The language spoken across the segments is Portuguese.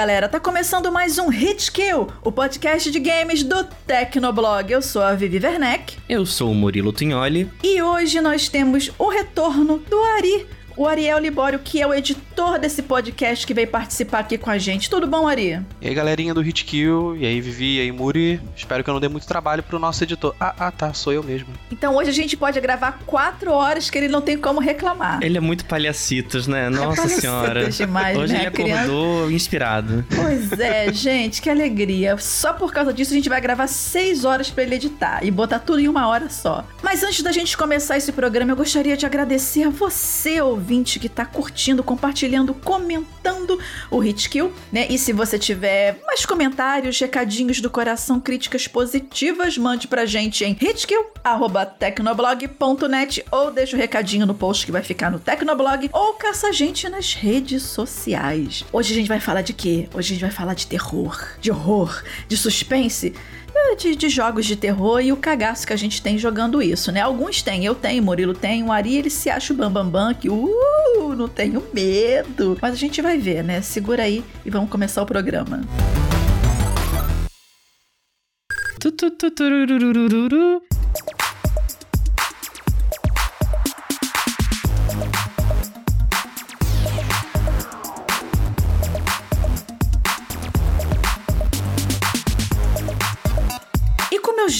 Galera, tá começando mais um Hit Kill, o podcast de games do Tecnoblog. Eu sou a Vivi Werneck. Eu sou o Murilo Tignoli. E hoje nós temos o retorno do Ari, o Ariel Libório, que é o editor desse podcast que veio participar aqui com a gente. Tudo bom, Ari? E aí, galerinha do Hitkill, e aí, Vivi, e aí, Muri. Espero que eu não dê muito trabalho pro nosso editor. Ah, ah, tá, sou eu mesmo. Então hoje a gente pode gravar quatro horas que ele não tem como reclamar. Ele é muito palhacitos, né? Nossa Palhacitos senhora. demais, Hoje né? ele acordou inspirado. Pois é, gente, que alegria. Só por causa disso a gente vai gravar seis horas pra ele editar e botar tudo em uma hora só. Mas antes da gente começar esse programa, eu gostaria de agradecer a você, ouvinte, que tá curtindo, compartilhando, comentando o Hitkill, né? E se você tiver mais comentários, recadinhos do coração, críticas positivas, mande pra gente em hitkill@tecnoblog.net ou deixa o recadinho no post que vai ficar no Tecnoblog ou caça a gente nas redes sociais. Hoje a gente vai falar de quê? Hoje a gente vai falar de terror, de horror, de suspense. É, De, de jogos de terror e o cagaço que a gente tem jogando isso, né? Alguns têm, eu tenho, Murilo tem, o Ari ele se acha o bambambam bam, bam, que uh, não tenho medo. Mas a gente vai ver, né? Segura aí e vamos começar o programa. Tu,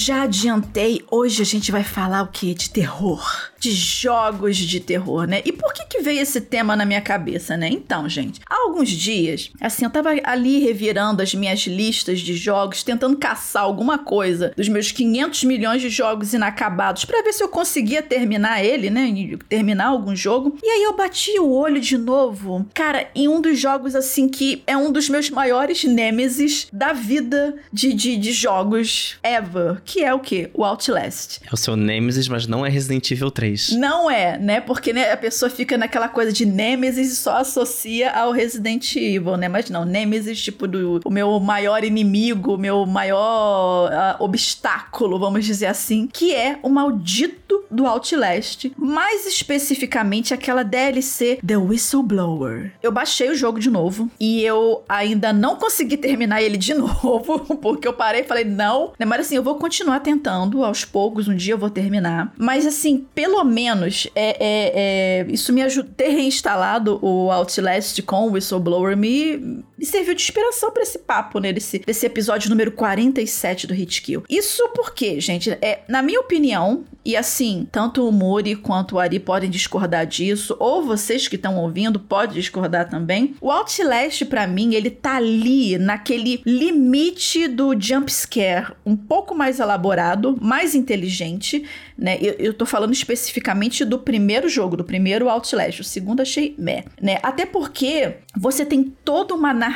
já adiantei, hoje a gente vai falar o que? De terror. De jogos de terror, né? E por que que veio esse tema na minha cabeça, né? Então, gente, há alguns dias, assim, eu tava ali revirando as minhas listas de jogos, tentando caçar alguma coisa dos meus 500 milhões de jogos inacabados pra ver se eu conseguia terminar ele, né? Terminar algum jogo. E aí eu bati o olho de novo, cara, em um dos jogos, assim, que é um dos meus maiores nêmesis da vida de, de, de jogos ever, que é o quê? O Outlast. É o seu Nemesis, mas não é Resident Evil 3. Não é, né? Porque né, a pessoa fica naquela coisa de Nemesis só associa ao Resident Evil, né? Mas não, Nemesis, tipo, do, o meu maior inimigo, o meu maior ah, obstáculo, vamos dizer assim, que é o maldito do Outlast. Mais especificamente aquela DLC The Whistleblower. Eu baixei o jogo de novo e eu ainda não consegui terminar ele de novo, porque eu parei e falei, não, né? Mas assim, eu vou continuar tentando aos poucos, um dia eu vou terminar. Mas assim, pelo menos, é, é- é- isso me ajudou. Ter reinstalado o Outlast com o Whistleblower me, me serviu de inspiração pra esse papo, né? Desse, desse episódio número 47 do Hitkill. Isso porque, gente, é, na minha opinião, e assim, tanto o Muri quanto o Ari podem discordar disso, ou vocês que estão ouvindo podem discordar também. O Outlast, pra mim, ele tá ali naquele limite do jump scare, um pouco mais elaborado, mais inteligente, né? Eu, eu tô falando especificamente do primeiro jogo, do primeiro Outlast. O segundo achei meh, né? Até porque você tem toda uma narrativa,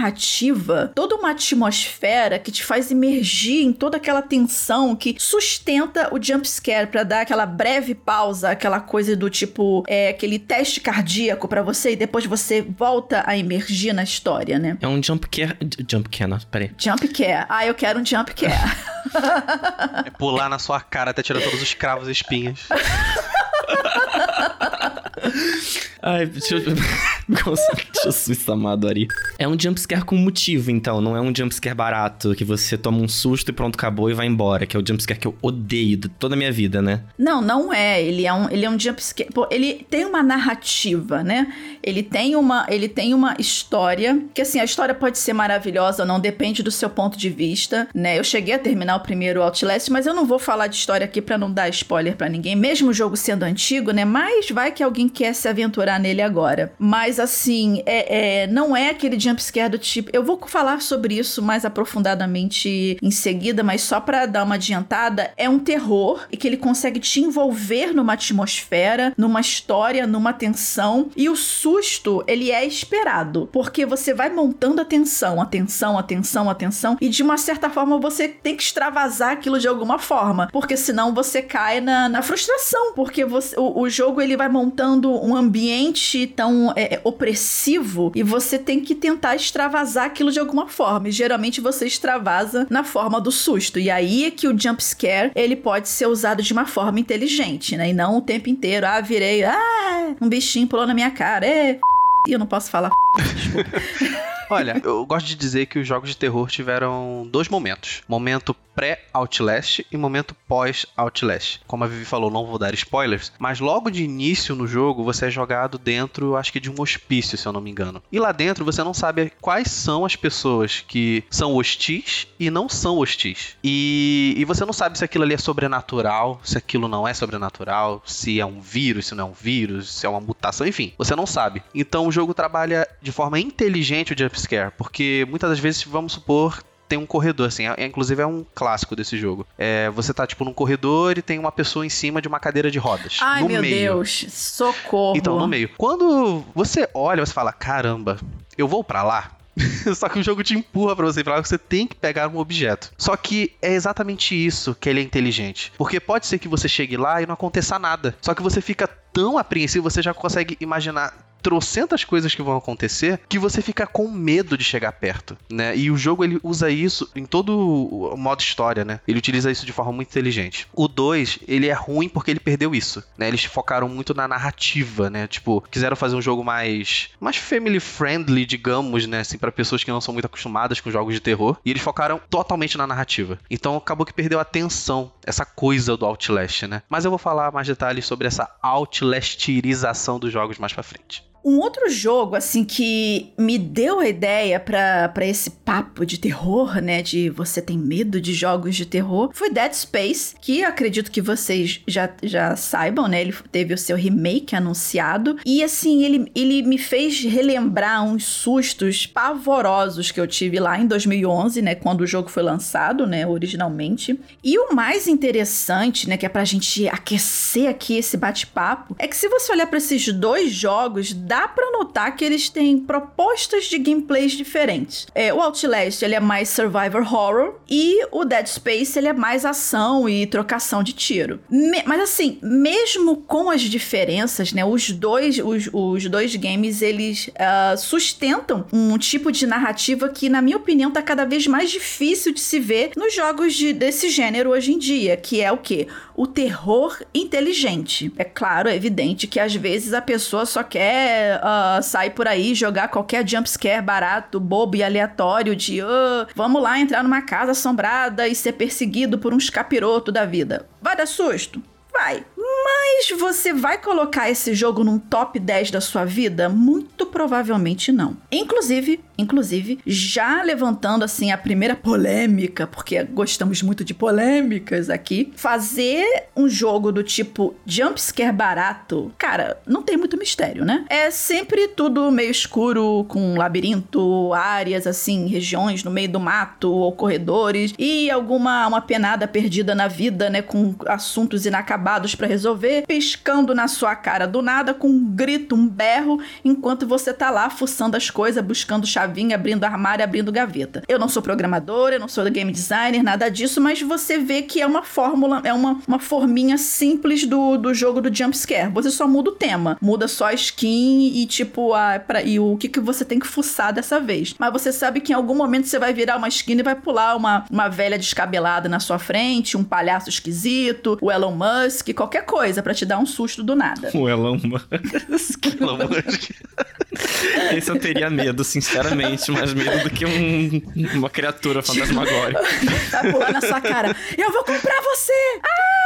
toda uma atmosfera que te faz emergir em toda aquela tensão que sustenta o jump scare pra dar aquela breve pausa, aquela coisa do tipo, é, aquele teste cardíaco pra você e depois você volta a emergir na história, né? É um jump care. Jump care, não, peraí. Jump care. Ah, eu quero um jump care. É pular na sua cara até tirar todos os cravos e espinhas. Ai, deixa eu. Jesus amado, Ari. É um jumpscare com motivo, então. Não é um jumpscare barato, que você toma um susto e pronto, acabou e vai embora. Que é o jumpscare que eu odeio de toda a minha vida, né? Não, não é. Ele é um, ele é um jumpscare. Pô, ele tem uma narrativa, né? Ele tem uma, ele tem uma história. Que assim, a história pode ser maravilhosa ou não, depende do seu ponto de vista, né? Eu cheguei a terminar o primeiro Outlast, mas eu não vou falar de história aqui pra não dar spoiler pra ninguém, mesmo o jogo sendo antigo, né? Mas vai que alguém quer se aventurar nele agora. Mas Mas assim, é, é, não é aquele jumpscare do tipo. Eu vou falar sobre isso mais aprofundadamente em seguida, mas só para dar uma adiantada, é um terror e que ele consegue te envolver numa atmosfera, numa história, numa tensão. E o susto, ele é esperado. Porque você vai montando a tensão, a tensão, a tensão, a tensão. E de uma certa forma você tem que extravasar aquilo de alguma forma. Porque senão você cai na, na frustração. Porque você, o, o jogo ele vai montando um ambiente tão é, opressivo e você tem que tentar extravasar aquilo de alguma forma. E geralmente você extravasa na forma do susto. E aí é que o jump scare ele pode ser usado de uma forma inteligente, né? E não o tempo inteiro. Ah, virei, ah, um bichinho pulou na minha cara. É, e eu não posso falar. Olha, eu gosto de dizer que os jogos de terror tiveram dois momentos: momento pré-Outlast e momento pós-Outlast. Como a Vivi falou, não vou dar spoilers, mas logo de início no jogo você é jogado dentro, acho que de um hospício, se eu não me engano. E lá dentro você não sabe quais são as pessoas que são hostis e não são hostis. E, e você não sabe se aquilo ali é sobrenatural, se aquilo não é sobrenatural, se é um vírus, se não é um vírus, se é uma mutação, enfim, você não sabe. Então o jogo trabalha de forma inteligente o jumpscare, porque muitas das vezes, vamos supor, tem um corredor, assim, é, inclusive é um clássico desse jogo. É, você tá, tipo, num corredor e tem uma pessoa em cima de uma cadeira de rodas. Ai, no meu meio. Deus, socorro. Então, no meio. Quando você olha, você fala, caramba, eu vou para lá? Só que o jogo te empurra para você falar que você tem que pegar um objeto. Só que é exatamente isso que ele é inteligente. Porque pode ser que você chegue lá e não aconteça nada. Só que você fica tão apreensivo, você já consegue imaginar trocentas coisas que vão acontecer que você fica com medo de chegar perto, né? E o jogo ele usa isso em todo o modo história, né? Ele utiliza isso de forma muito inteligente. O 2, ele é ruim porque ele perdeu isso, né? Eles focaram muito na narrativa, né? Tipo, quiseram fazer um jogo mais mais family friendly, digamos, né, assim para pessoas que não são muito acostumadas com jogos de terror, e eles focaram totalmente na narrativa. Então acabou que perdeu a atenção, essa coisa do Outlast, né? Mas eu vou falar mais detalhes sobre essa Outlastização dos jogos mais para frente. Um outro jogo, assim, que me deu a ideia para esse papo de terror, né? De você tem medo de jogos de terror, foi Dead Space, que acredito que vocês já, já saibam, né? Ele teve o seu remake anunciado. E, assim, ele, ele me fez relembrar uns sustos pavorosos que eu tive lá em 2011, né? Quando o jogo foi lançado, né? Originalmente. E o mais interessante, né? Que é pra gente aquecer aqui esse bate-papo, é que se você olhar para esses dois jogos, dá para notar que eles têm propostas de gameplays diferentes. É, o Outlast ele é mais survivor horror e o Dead Space ele é mais ação e trocação de tiro. Me mas assim, mesmo com as diferenças, né, os dois os, os dois games eles uh, sustentam um tipo de narrativa que na minha opinião tá cada vez mais difícil de se ver nos jogos de, desse gênero hoje em dia, que é o que o terror inteligente. É claro, é evidente que às vezes a pessoa só quer uh, sair por aí jogar qualquer jumpscare barato, bobo e aleatório de uh, vamos lá entrar numa casa assombrada e ser perseguido por uns capiroto da vida. Vai dar susto? Vai. Mas você vai colocar esse jogo num top 10 da sua vida? Muito provavelmente não. Inclusive, inclusive, já levantando assim a primeira polêmica, porque gostamos muito de polêmicas aqui, fazer um jogo do tipo jumpscare barato, cara, não tem muito mistério, né? É sempre tudo meio escuro, com labirinto, áreas assim, regiões no meio do mato ou corredores e alguma uma penada perdida na vida, né, com assuntos inacabados para resolver, piscando na sua cara do nada com um grito, um berro, enquanto você tá lá fuçando as coisas, buscando chavinha, abrindo armário, abrindo gaveta. Eu não sou programadora, eu não sou game designer, nada disso, mas você vê que é uma fórmula, é uma, uma forminha simples do, do jogo do jumpscare. Você só muda o tema, muda só a skin e tipo a, pra, e o que, que você tem que fuçar dessa vez. Mas você sabe que em algum momento você vai virar uma skin e vai pular uma, uma velha descabelada na sua frente, um palhaço esquisito, o Elon Musk, qualquer coisa para te dar um susto do nada. O Elon Musk. Elon Musk. Esse eu teria medo, sinceramente, mais medo do que um, uma criatura fantasmagórica. Vai pular na sua cara. Eu vou comprar você! Ah!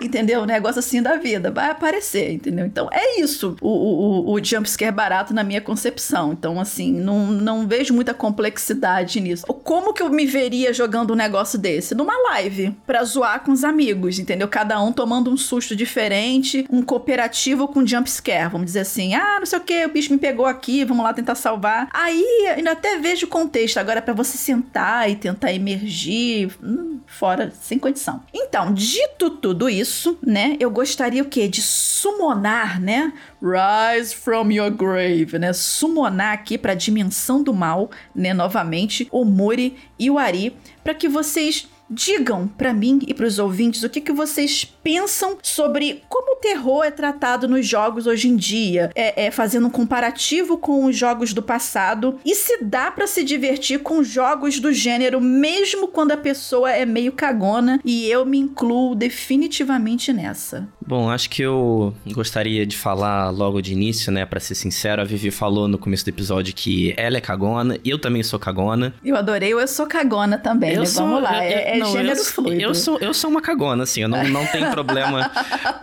Entendeu? Um negócio assim da vida, vai aparecer, entendeu? Então é isso o, o, o jumpscare barato na minha concepção. Então, assim, não, não vejo muita complexidade nisso. Como que eu me veria jogando um negócio desse? Numa live, pra zoar com os amigos, entendeu? Cada um tomando um susto diferente, um cooperativo com jumpscare, vamos dizer assim. Ah, não sei o que, o bicho me pegou aqui, vamos lá tentar salvar. Aí, ainda até vejo o contexto. Agora, para você sentar e tentar emergir, hum, fora, sem condição. Então, dito tudo isso, né, eu gostaria o quê? De summonar, né? Rise from your grave, né? Summonar aqui para a dimensão do mal, né? Novamente, o Muri e o Ari, para que vocês Digam para mim e para os ouvintes o que, que vocês pensam sobre como o terror é tratado nos jogos hoje em dia, é, é fazendo um comparativo com os jogos do passado e se dá para se divertir com jogos do gênero mesmo quando a pessoa é meio cagona e eu me incluo definitivamente nessa. Bom, acho que eu gostaria de falar logo de início, né, para ser sincero, a Vivi falou no começo do episódio que ela é cagona, eu também sou cagona. Eu adorei, eu sou cagona também, eu né? Sou, Vamos lá, é, é não, gênero eu, fluido. Eu sou, eu sou uma cagona, assim. Eu não, não tenho problema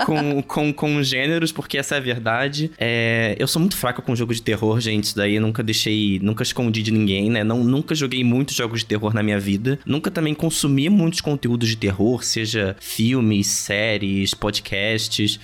com, com, com gêneros, porque essa é a verdade. É, eu sou muito fraco com jogo de terror, gente. Isso daí eu nunca deixei, nunca escondi de ninguém, né? Não, nunca joguei muitos jogos de terror na minha vida. Nunca também consumi muitos conteúdos de terror, seja filmes, séries, podcasts.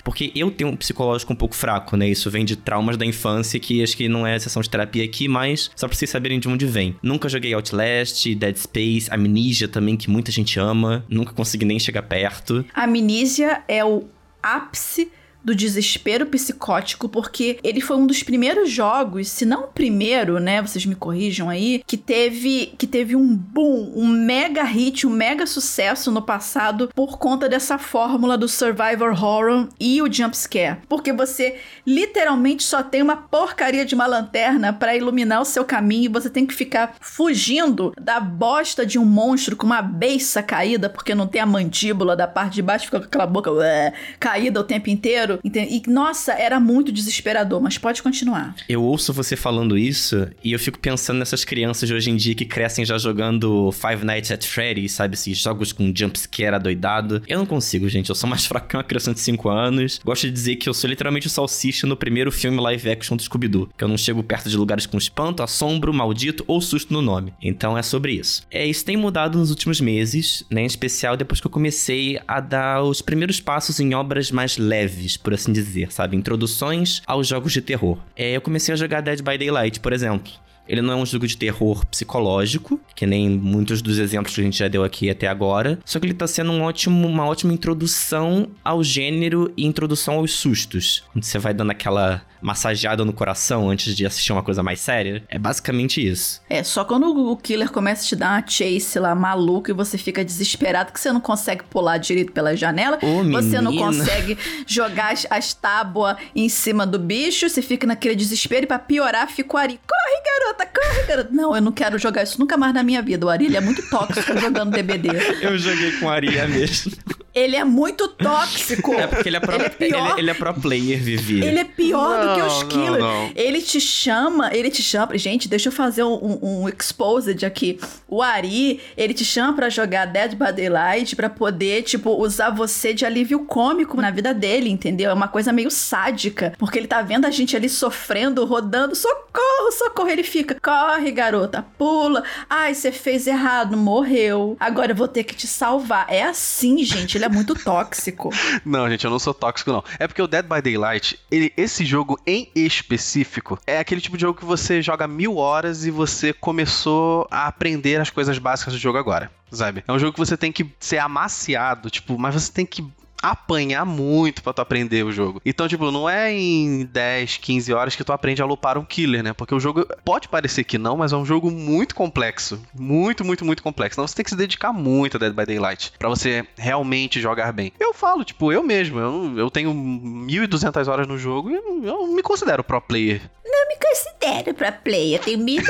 Porque eu tenho um psicológico um pouco fraco, né? Isso vem de traumas da infância, que acho que não é sessão de terapia aqui, mas só pra vocês saberem de onde vem. Nunca joguei Outlast, Dead Space, Amnesia também, que muita gente ama nunca consegui nem chegar perto. Amnesia é o ápice do desespero psicótico, porque ele foi um dos primeiros jogos, se não o primeiro, né? Vocês me corrijam aí, que teve que teve um boom, um mega hit, um mega sucesso no passado por conta dessa fórmula do survivor horror e o jump scare, porque você literalmente só tem uma porcaria de uma lanterna para iluminar o seu caminho e você tem que ficar fugindo da bosta de um monstro com uma beiça caída, porque não tem a mandíbula da parte de baixo, fica com aquela boca ué, caída o tempo inteiro inteiro. E, nossa, era muito desesperador, mas pode continuar. Eu ouço você falando isso e eu fico pensando nessas crianças de hoje em dia que crescem já jogando Five Nights at Freddy's, sabe? Esses jogos com jumpscare adoidado. Eu não consigo, gente. Eu sou mais fraco que uma criança de 5 anos. Gosto de dizer que eu sou literalmente o Salsicha no primeiro filme live action do Scooby-Doo. Que eu não chego perto de lugares com espanto, assombro, maldito ou susto no nome. Então é sobre isso. É, isso tem mudado nos últimos meses, né? Em especial depois que eu comecei a dar os primeiros passos em obras mais leves, por assim dizer, sabe? Introduções aos jogos de terror. É, eu comecei a jogar Dead by Daylight, por exemplo. Ele não é um jogo de terror psicológico, que nem muitos dos exemplos que a gente já deu aqui até agora. Só que ele tá sendo um ótimo, uma ótima introdução ao gênero e introdução aos sustos. Onde você vai dando aquela massageada no coração antes de assistir uma coisa mais séria. É basicamente isso. É, só quando o killer começa a te dar uma chase lá maluco e você fica desesperado que você não consegue pular direito pela janela, Ô, você não consegue jogar as, as tábuas em cima do bicho, você fica naquele desespero e pra piorar fica o Ari. Corre, garota, corre, garota. Não, eu não quero jogar isso nunca mais na minha vida. O Ari é muito tóxico jogando DBD. Eu joguei com o Ari é mesmo. Ele é muito tóxico. É porque ele é pro, ele é pior. Ele, ele é pro player, Vivi. Ele é pior não, do que os killers. Ele te chama, ele te chama. Gente, deixa eu fazer um, um exposed aqui. O Ari, ele te chama para jogar Dead by Daylight pra poder, tipo, usar você de alívio cômico na vida dele, entendeu? É uma coisa meio sádica. Porque ele tá vendo a gente ali sofrendo, rodando. Socorro, socorro. Ele fica, corre, garota, pula. Ai, você fez errado, morreu. Agora eu vou ter que te salvar. É assim, gente ele é muito tóxico. Não, gente, eu não sou tóxico, não. É porque o Dead by Daylight, ele, esse jogo em específico, é aquele tipo de jogo que você joga mil horas e você começou a aprender as coisas básicas do jogo agora sabe? É um jogo que você tem que ser amaciado, tipo, mas você tem que apanhar muito para tu aprender o jogo. Então, tipo, não é em 10, 15 horas que tu aprende a lupar um killer, né? Porque o jogo pode parecer que não, mas é um jogo muito complexo. Muito, muito, muito complexo. Então você tem que se dedicar muito a Dead by Daylight para você realmente jogar bem. Eu falo, tipo, eu mesmo, eu, eu tenho 1.200 horas no jogo e eu me considero pro player. Na me considero pra play. Eu tenho 1.200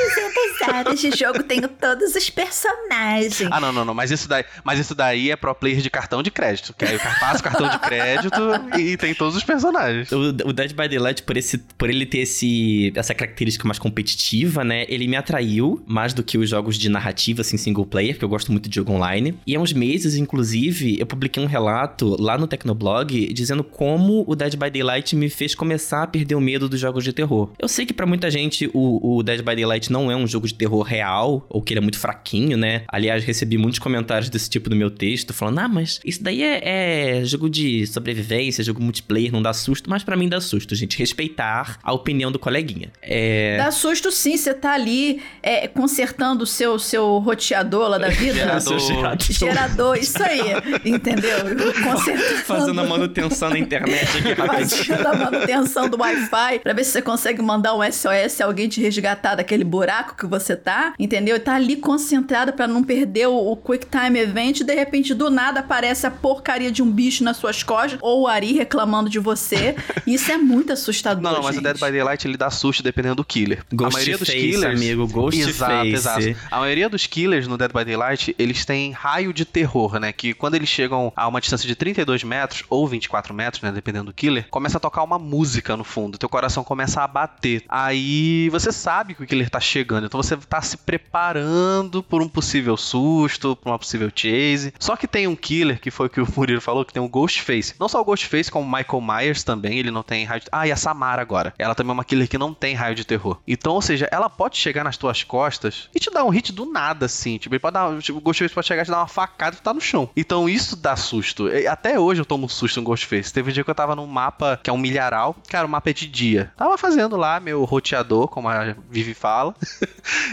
horas de jogo, tenho todos os personagens. Ah, não, não, não. Mas isso daí, mas isso daí é pro player de cartão de crédito. Que aí passa o cartão de crédito e tem todos os personagens. O, o Dead by Daylight, por, esse, por ele ter esse, essa característica mais competitiva, né? Ele me atraiu mais do que os jogos de narrativa, assim, single player, que eu gosto muito de jogo online. E há uns meses, inclusive, eu publiquei um relato lá no Tecnoblog dizendo como o Dead by Daylight me fez começar a perder o medo dos jogos de terror. Eu sei que para muita gente o, o, Dead by Daylight não é um jogo de terror real, ou que ele é muito fraquinho, né? Aliás, recebi muitos comentários desse tipo no meu texto, falando: ah, mas isso daí é, é jogo de sobrevivência, jogo multiplayer, não dá susto, mas para mim dá susto, gente. Respeitar a opinião do coleguinha. É... Dá susto sim, você tá ali é, consertando o seu, seu roteador lá da vida. gerador. gerador. Gerador, isso aí, entendeu? Consertando. Fazendo a manutenção na internet aqui rapidinho. Fazendo a manutenção do Wi-Fi, pra ver se você consegue mandar um SOS alguém te resgatar daquele buraco que você tá, entendeu? E tá ali concentrado para não perder o, o Quick Time Event e de repente do nada aparece a porcaria de um bicho nas suas costas ou o Ari reclamando de você. Isso é muito assustador. Não, não mas gente. o Dead by Daylight ele dá susto dependendo do killer. Ghost a maioria face, dos killers, amigo, Ghost exato, face. Exato. A maioria dos killers no Dead by Daylight, eles têm raio de terror, né? Que quando eles chegam a uma distância de 32 metros ou 24 metros, né, dependendo do killer, começa a tocar uma música no fundo, teu coração começa a bater. Aí você sabe que o killer tá chegando, então você tá se preparando por um possível susto, por uma possível chase. Só que tem um killer, que foi o que o Murilo falou, que tem um Ghostface. Não só o Ghostface, como o Michael Myers também, ele não tem raio de... Ah, e a Samara agora. Ela também é uma killer que não tem raio de terror. Então, ou seja, ela pode chegar nas tuas costas e te dar um hit do nada, assim. Tipo, ele pode dar... Tipo, o Ghostface pode chegar e te dar uma facada e tá no chão. Então, isso dá susto. Até hoje eu tomo susto no Ghostface. Teve um dia que eu tava num mapa que é um milharal. Cara, o mapa é de dia. Tava fazendo lá meu roteador, como a Vivi fala.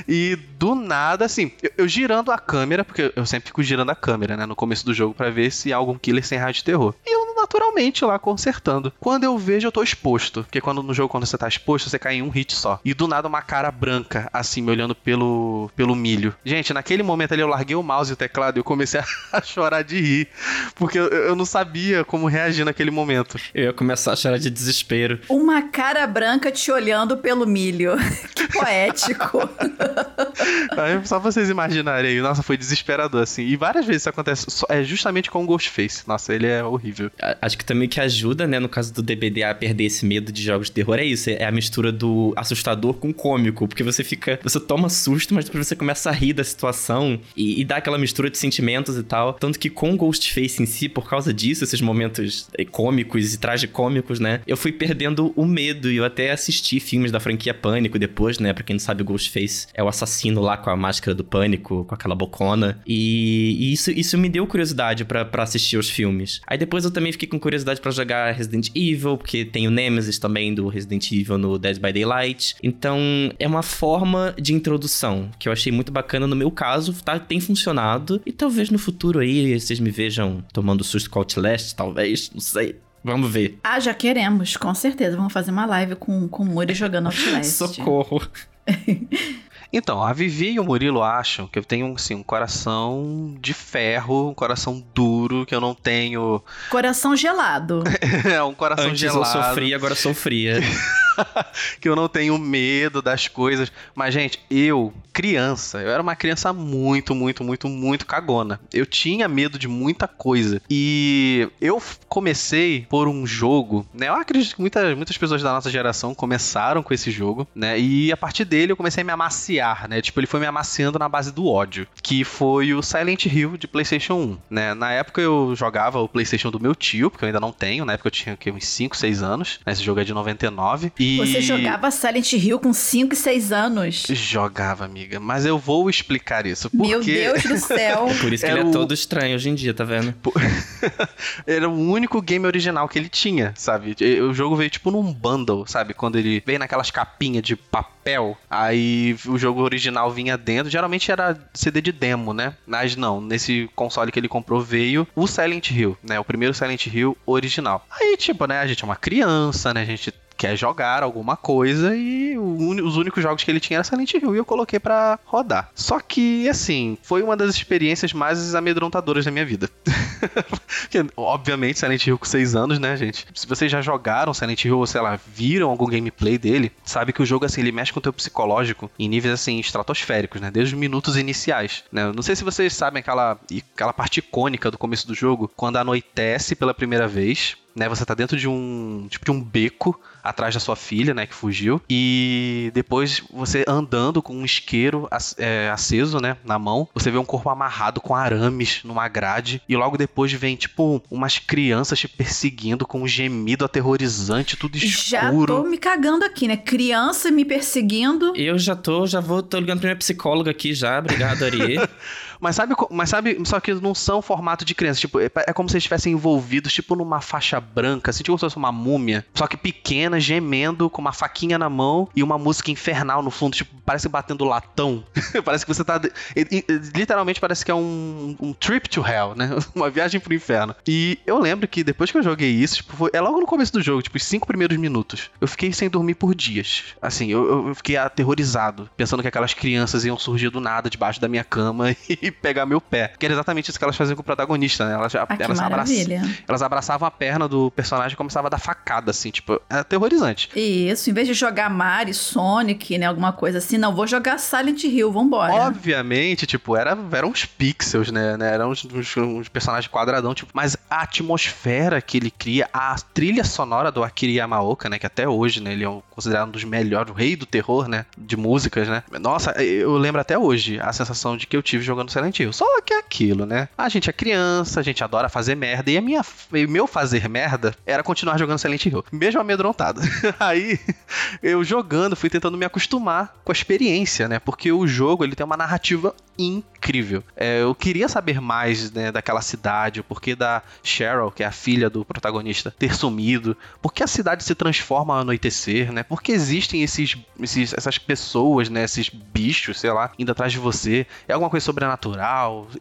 e do nada, assim, eu, eu, girando a câmera, porque eu sempre fico girando a câmera, né, no começo do jogo para ver se há algum killer sem raio de terror. E eu naturalmente lá consertando. Quando eu vejo, eu tô exposto. Porque quando no jogo, quando você tá exposto, você cai em um hit só. E do nada uma cara branca, assim, me olhando pelo, pelo milho. Gente, naquele momento ali eu larguei o mouse e o teclado e eu comecei a chorar de rir. Porque eu, eu não sabia como reagir naquele momento. Eu ia começar a chorar de desespero. Uma cara branca te olhando pelo milho. que poético. Aí, só vocês imaginarem aí. Nossa, foi desesperador, assim. E várias vezes isso acontece. É justamente com o Ghostface. Nossa, ele é horrível acho que também que ajuda, né, no caso do DBD a perder esse medo de jogos de terror é isso, é a mistura do assustador com cômico, porque você fica, você toma susto, mas depois você começa a rir da situação e, e dá aquela mistura de sentimentos e tal, tanto que com Ghostface em si, por causa disso, esses momentos eh, cômicos e tragicômicos, né, eu fui perdendo o medo e eu até assisti filmes da franquia Pânico depois, né, pra quem não sabe, o Ghostface é o assassino lá com a máscara do Pânico, com aquela bocona, e, e isso, isso me deu curiosidade para assistir os filmes. Aí depois eu também fiquei com curiosidade para jogar Resident Evil, porque tem o Nemesis também do Resident Evil no Dead by Daylight. Então, é uma forma de introdução que eu achei muito bacana no meu caso, tá, tem funcionado. E talvez no futuro aí vocês me vejam tomando susto com Outlast, talvez, não sei. Vamos ver. Ah, já queremos, com certeza. Vamos fazer uma live com, com o Muri jogando Outlast. Socorro. Então, a Vivi e o Murilo acham que eu tenho assim, um coração de ferro, um coração duro, que eu não tenho. Coração gelado. é, um coração Antes gelado. eu sofria, agora sou fria. que eu não tenho medo das coisas. Mas, gente, eu, criança, eu era uma criança muito, muito, muito, muito cagona. Eu tinha medo de muita coisa. E eu comecei por um jogo, né? Eu acredito que muitas, muitas pessoas da nossa geração começaram com esse jogo, né? E a partir dele eu comecei a me amaciar, né? Tipo, ele foi me amaciando na base do ódio. Que foi o Silent Hill de PlayStation 1, né? Na época eu jogava o PlayStation do meu tio, porque eu ainda não tenho. Na época eu tinha uns 5, 6 anos. Esse jogo é de 99. E você jogava Silent Hill com 5 e 6 anos. Jogava, amiga. Mas eu vou explicar isso. Porque... Meu Deus do céu. É por isso que ele é o... todo estranho hoje em dia, tá vendo? Era o único game original que ele tinha, sabe? O jogo veio tipo num bundle, sabe? Quando ele veio naquelas capinhas de papel, aí o jogo original vinha dentro. Geralmente era CD de demo, né? Mas não, nesse console que ele comprou veio o Silent Hill, né? O primeiro Silent Hill original. Aí, tipo, né? A gente é uma criança, né? A gente quer jogar alguma coisa e os únicos jogos que ele tinha era Silent Hill e eu coloquei para rodar. Só que, assim, foi uma das experiências mais amedrontadoras da minha vida. Porque, obviamente, Silent Hill com 6 anos, né, gente? Se vocês já jogaram Silent Hill ou, sei lá, viram algum gameplay dele, sabe que o jogo, assim, ele mexe com o teu psicológico em níveis, assim, estratosféricos, né? Desde os minutos iniciais, né? Não sei se vocês sabem aquela, aquela parte icônica do começo do jogo, quando anoitece pela primeira vez, né? Você tá dentro de um tipo de um beco atrás da sua filha, né, que fugiu, e depois você andando com um isqueiro é, aceso, né, na mão, você vê um corpo amarrado com arames numa grade e logo depois vem tipo umas crianças te perseguindo com um gemido aterrorizante, tudo escuro. Já tô me cagando aqui, né? Criança me perseguindo. Eu já tô, já vou, tô ligando pra minha psicóloga aqui já, obrigado Ari. Mas sabe, mas sabe, só que não são formato de criança. Tipo, é, é como se eles estivessem envolvidos, tipo, numa faixa branca, assim, tipo se fosse uma múmia. Só que pequena, gemendo, com uma faquinha na mão e uma música infernal no fundo, tipo, parece batendo latão. parece que você tá. Literalmente parece que é um, um trip to hell, né? uma viagem pro inferno. E eu lembro que depois que eu joguei isso, tipo, foi, é logo no começo do jogo, tipo, os cinco primeiros minutos. Eu fiquei sem dormir por dias. Assim, eu, eu fiquei aterrorizado, pensando que aquelas crianças iam surgir do nada debaixo da minha cama e pegar meu pé. Que era exatamente isso que elas faziam com o protagonista, né? Elas, ah, elas, abraç... elas abraçavam a perna do personagem e começavam a dar facada, assim, tipo, é aterrorizante. Isso, em vez de jogar Mario, Sonic, né, alguma coisa assim, não, vou jogar Silent Hill, vambora. Obviamente, tipo, era, eram uns pixels, né, né eram uns, uns, uns, personagens quadradão, tipo, mas a atmosfera que ele cria, a trilha sonora do Akira Yamaoka, né, que até hoje, né, ele é considerado um dos melhores, o rei do terror, né, de músicas, né. Nossa, eu lembro até hoje a sensação de que eu tive jogando Silent Hill. Só que é aquilo, né? A gente é criança, a gente adora fazer merda. E a minha, meu fazer merda era continuar jogando Silent Hill. Mesmo amedrontado. Aí, eu jogando, fui tentando me acostumar com a experiência, né? Porque o jogo, ele tem uma narrativa incrível. É, eu queria saber mais né, daquela cidade, o porquê da Cheryl, que é a filha do protagonista, ter sumido, por que a cidade se transforma ao anoitecer, né? Por que existem esses, esses, essas pessoas, né, esses bichos, sei lá, indo atrás de você? É alguma coisa sobrenatural?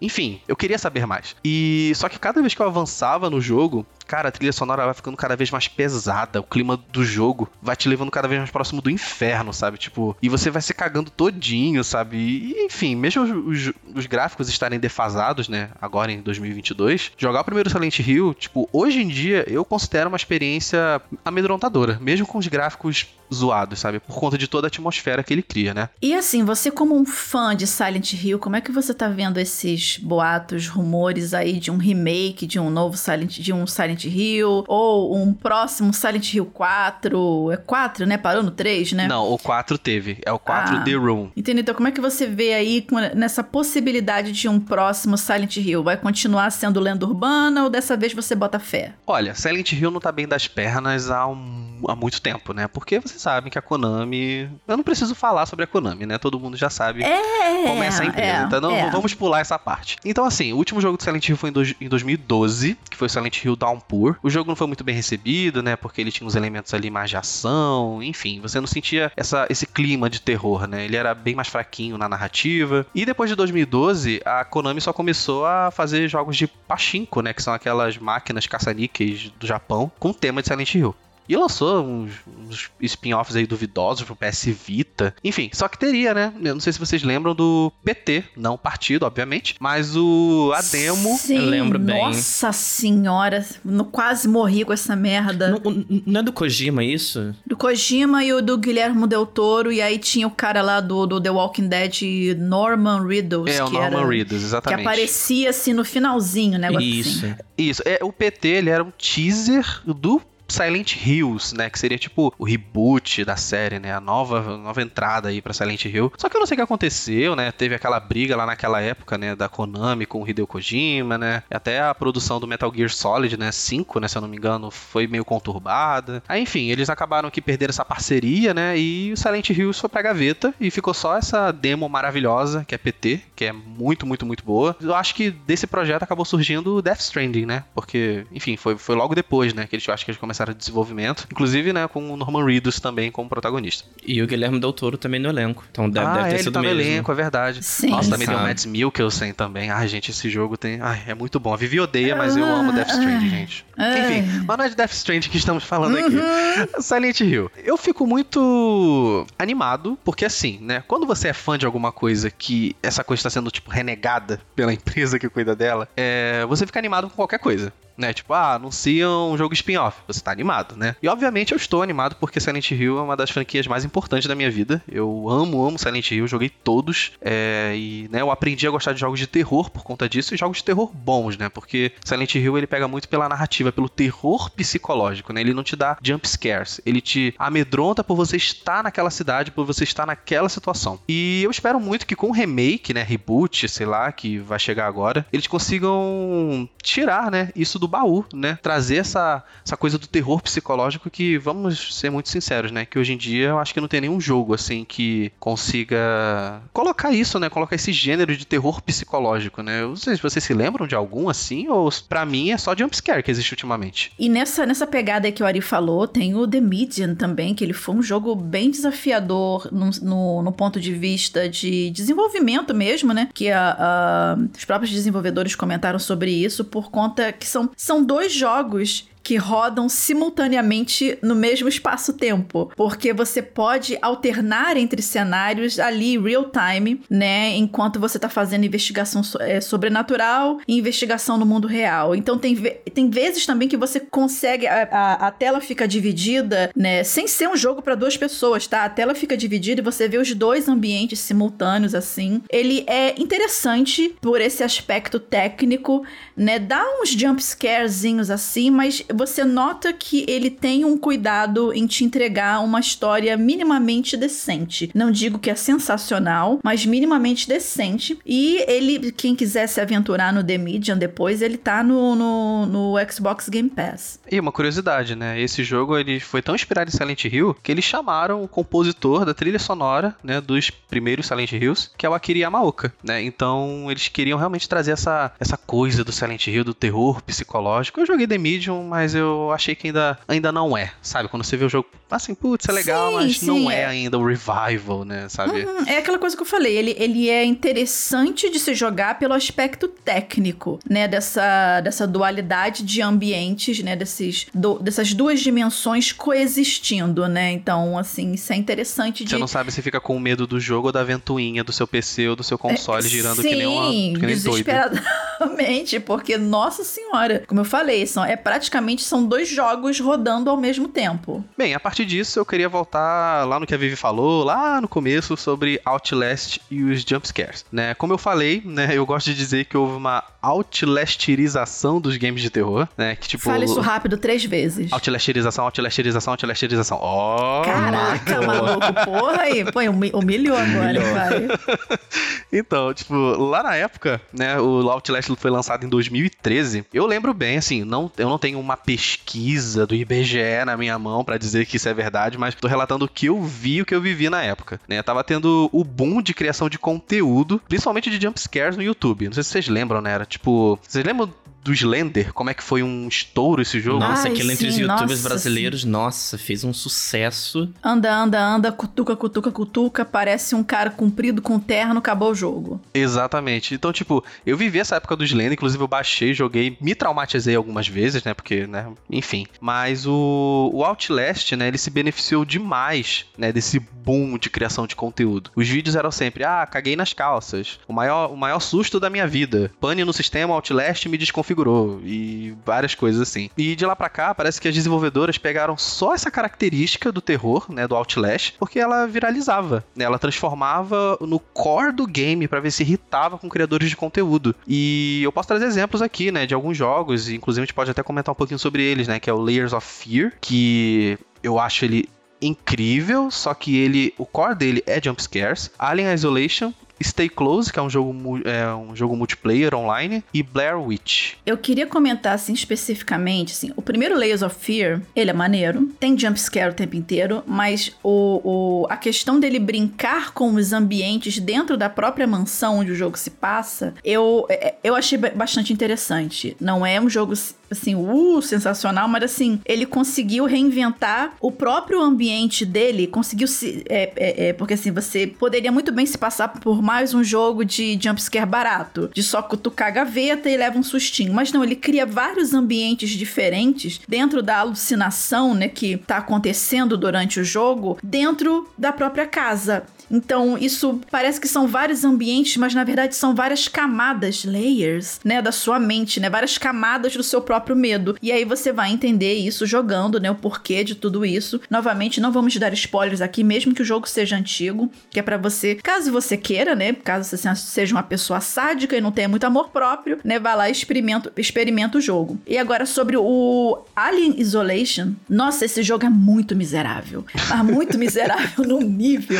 Enfim, eu queria saber mais. E só que cada vez que eu avançava no jogo, cara, a trilha sonora vai ficando cada vez mais pesada, o clima do jogo vai te levando cada vez mais próximo do inferno, sabe? Tipo, e você vai se cagando todinho, sabe? E, enfim, mesmo os, os, gráficos estarem defasados, né, agora em 2022, jogar o primeiro Silent Hill, tipo, hoje em dia eu considero uma experiência amedrontadora, mesmo com os gráficos zoados, sabe? Por conta de toda a atmosfera que ele cria, né? E assim, você como um fã de Silent Hill, como é que você tá vendo esses boatos, rumores aí de um remake, de um novo Silent, de um Silent Silent Hill, ou um próximo Silent Hill 4. É 4, né? Parou no 3, né? Não, o 4 teve. É o 4 ah, The Room. Entendeu? Então, como é que você vê aí nessa possibilidade de um próximo Silent Hill? Vai continuar sendo lenda urbana ou dessa vez você bota fé? Olha, Silent Hill não tá bem das pernas há, um, há muito tempo, né? Porque vocês sabem que a Konami. Eu não preciso falar sobre a Konami, né? Todo mundo já sabe é, como é essa empresa. É, então não, é. vamos pular essa parte. Então, assim, o último jogo do Silent Hill foi em, do, em 2012, que foi Silent Hill Down O jogo não foi muito bem recebido, né? Porque ele tinha uns elementos ali mais de ação, enfim, você não sentia essa, esse clima de terror, né? Ele era bem mais fraquinho na narrativa. E depois de 2012, a Konami só começou a fazer jogos de pachinko, né? Que são aquelas máquinas caça-níqueis do Japão, com tema de Silent Hill. E lançou uns, uns spin-offs aí duvidosos pro PS Vita. Enfim, só que teria, né? Eu não sei se vocês lembram do PT, não o partido, obviamente, mas o a demo. Sim, eu lembro bem. Nossa senhora, no, quase morri com essa merda. Não, não, é do Kojima isso? Do Kojima e o do Guilherme Del Toro, e aí tinha o cara lá do, do The Walking Dead, Norman Riddles. É, o Norman era, Riddles, exatamente. Que aparecia assim no finalzinho, né? Isso. Assim. Isso. É, o PT, ele era um teaser do Silent Hills, né? Que seria tipo o reboot da série, né? A nova, nova entrada aí pra Silent Hill. Só que eu não sei o que aconteceu, né? Teve aquela briga lá naquela época, né? Da Konami com o Hideo Kojima, né? Até a produção do Metal Gear Solid, né? 5, né? Se eu não me engano, foi meio conturbada. Aí, enfim, eles acabaram que perderam essa parceria, né? E o Silent Hills foi pra gaveta e ficou só essa demo maravilhosa, que é PT, que é muito, muito, muito boa. Eu acho que desse projeto acabou surgindo o Death Stranding, né? Porque, enfim, foi, foi logo depois, né? Que eles, acho que eles começaram processo de desenvolvimento. Inclusive, né, com o Norman Reedus também como protagonista. E o Guilherme Del Toro também no elenco. Então deve, ah, deve ter ele sido tá no mesmo. elenco, é verdade. Sim. Nossa, também tem o. Mads Mikkelsen também. Ai, gente, esse jogo tem... Ai, é muito bom. A Vivi odeia, mas eu amo Death Stranding, gente. Ai. Enfim, mas não é de Death Stranding que estamos falando aqui. Silent Hill. Eu fico muito animado, porque assim, né? Quando você é fã de alguma coisa que essa coisa está sendo, tipo, renegada pela empresa que cuida dela, é, você fica animado com qualquer coisa. Né? Tipo, ah, anunciam um jogo spin-off. Você tá animado, né? E obviamente eu estou animado porque Silent Hill é uma das franquias mais importantes da minha vida. Eu amo, amo Silent Hill, joguei todos. é, e né, eu aprendi a gostar de jogos de terror por conta disso, e jogos de terror bons, né? Porque Silent Hill ele pega muito pela narrativa, pelo terror psicológico, né? Ele não te dá jump scares, ele te amedronta por você estar naquela cidade, por você estar naquela situação. E eu espero muito que com o remake, né, reboot, sei lá, que vai chegar agora, eles consigam tirar, né, isso do baú, né? Trazer essa, essa coisa do terror psicológico que, vamos ser muito sinceros, né? Que hoje em dia eu acho que não tem nenhum jogo, assim, que consiga colocar isso, né? Colocar esse gênero de terror psicológico, né? Eu não sei se vocês se lembram de algum, assim, ou pra mim é só jumpscare que existe ultimamente. E nessa, nessa pegada que o Ari falou, tem o The Medium também, que ele foi um jogo bem desafiador no, no, no ponto de vista de desenvolvimento mesmo, né? Que a, a- os próprios desenvolvedores comentaram sobre isso, por conta que são, são dois jogos que rodam simultaneamente no mesmo espaço-tempo, porque você pode alternar entre cenários ali real time, né, enquanto você tá fazendo investigação é, sobrenatural e investigação no mundo real. Então tem, ve- tem vezes também que você consegue a, a- a tela fica dividida, né, sem ser um jogo para duas pessoas, tá? A tela fica dividida e você vê os dois ambientes simultâneos assim. Ele é interessante por esse aspecto técnico, né? Dá uns jump scarezinhos assim, mas você nota que ele tem um cuidado em te entregar uma história minimamente decente. Não digo que é sensacional, mas minimamente decente. E ele, quem quiser se aventurar no The Medium depois, ele tá no, no, no Xbox Game Pass. E uma curiosidade, né? Esse jogo ele foi tão inspirado em Silent Hill que eles chamaram o compositor da trilha sonora, né, dos primeiros Silent Hills, que é o Akira Yamaoka, né? Então eles queriam realmente trazer essa, essa coisa do Silent Hill, do terror psicológico. Eu joguei The Medium, mas eu achei que ainda, ainda não é, sabe? Quando você vê o jogo, assim, putz, é legal, Sim, mas sim, não é é. ainda o revival, né? Sabe? Uhum, é aquela coisa que eu falei, ele, ele é interessante de se jogar pelo aspecto técnico, né? Dessa, dessa dualidade de ambientes, né? Desses, do- dessas duas dimensões coexistindo, né? Então, assim, isso é interessante de. Você não sabe se fica com medo do jogo ou da ventoinha do seu PC ou do seu console girando Sim, que nem uma que nem doido. desesperadamente, porque, nossa senhora, como eu falei, são, é praticamente são dois jogos rodando ao mesmo tempo. Bem, a partir disso eu queria voltar lá no que a Vivi falou, lá no começo, sobre Outlast e os jumpscares. Né? Como eu falei, né, eu gosto de dizer que houve uma outlasterização dos games de terror, né? Que tipo. Fala isso rápido três vezes. Outlasterização, outlasterização, outlasterização. Ó! Caraca, maluco, porra aí. Pô, humi- humilhou agora, Humilhou. vai. Então, tipo, lá na época, né, o Outlast foi lançado em 2013. Eu lembro bem, assim, não, eu não tenho uma pesquisa do IBGE na minha mão pra dizer que isso é verdade, mas tô relatando o que eu vi, o que eu vivi na época, né? Tava tendo o boom de criação de conteúdo, principalmente de jumpscares no YouTube. Não sei se vocês lembram, né? Era tipo, vocês lembram do Slender? Como é que foi um estouro esse jogo? Nossa, Ai, aquilo entre os sim, youtubers nossa, brasileiros, nossa, fez um sucesso. Anda, anda, anda, cutuca, cutuca, cutuca, parece um cara comprido com terno, acabou o jogo. Exatamente. Então, tipo, eu vivi essa época do Slender, inclusive eu baixei, joguei, me traumatizei algumas vezes, né? Porque, né, enfim. Mas o, o Outlast, né, ele se beneficiou demais, né, desse boom de criação de conteúdo. Os vídeos eram sempre, ah, caguei nas calças. O maior, o maior susto da minha vida. Pane no sistema, Outlast me desconfigurou. E várias coisas assim. E de lá pra cá, parece que as desenvolvedoras pegaram só essa característica do terror, né, do Outlast, porque ela viralizava, né? Ela transformava no core do game pra ver se irritava com criadores de conteúdo. E eu posso trazer exemplos aqui, né, de alguns jogos, e inclusive a gente pode até comentar um pouquinho sobre eles, né, que é o Layers of Fear, que eu acho ele incrível, só que ele, o core dele é jump scares. Alien Isolation Stay Close, que é um jogo, é um jogo multiplayer online, e Blair Witch. Eu queria comentar, assim, especificamente, assim, o primeiro Layers of Fear, ele é maneiro, tem jumpscare o tempo inteiro, mas o, o, a questão dele brincar com os ambientes dentro da própria mansão onde o jogo se passa, eu, é, eu achei bastante interessante. Não é um jogo assim, uh, sensacional, mas assim, ele conseguiu reinventar o próprio ambiente dele, conseguiu se. É, é, é, porque assim, você poderia muito bem se passar por mais um jogo de jumpscare barato, de só cutucar a gaveta e leva um sustinho. Mas não, ele cria vários ambientes diferentes dentro da alucinação, né, que tá acontecendo durante o jogo, dentro da própria casa. Então, isso parece que são vários ambientes, mas na verdade são várias camadas, layers, né, da sua mente, né, várias camadas do seu próprio medo. E aí você vai entender isso jogando, né, o porquê de tudo isso. Novamente, não vamos dar spoilers aqui, mesmo que o jogo seja antigo, que é para você, caso você queira, né, caso você seja uma pessoa sádica e não tenha muito amor próprio, né, vá lá e experimenta, experimenta o jogo. E agora sobre o Alien Isolation, nossa, esse jogo é muito miserável, mas muito miserável num nível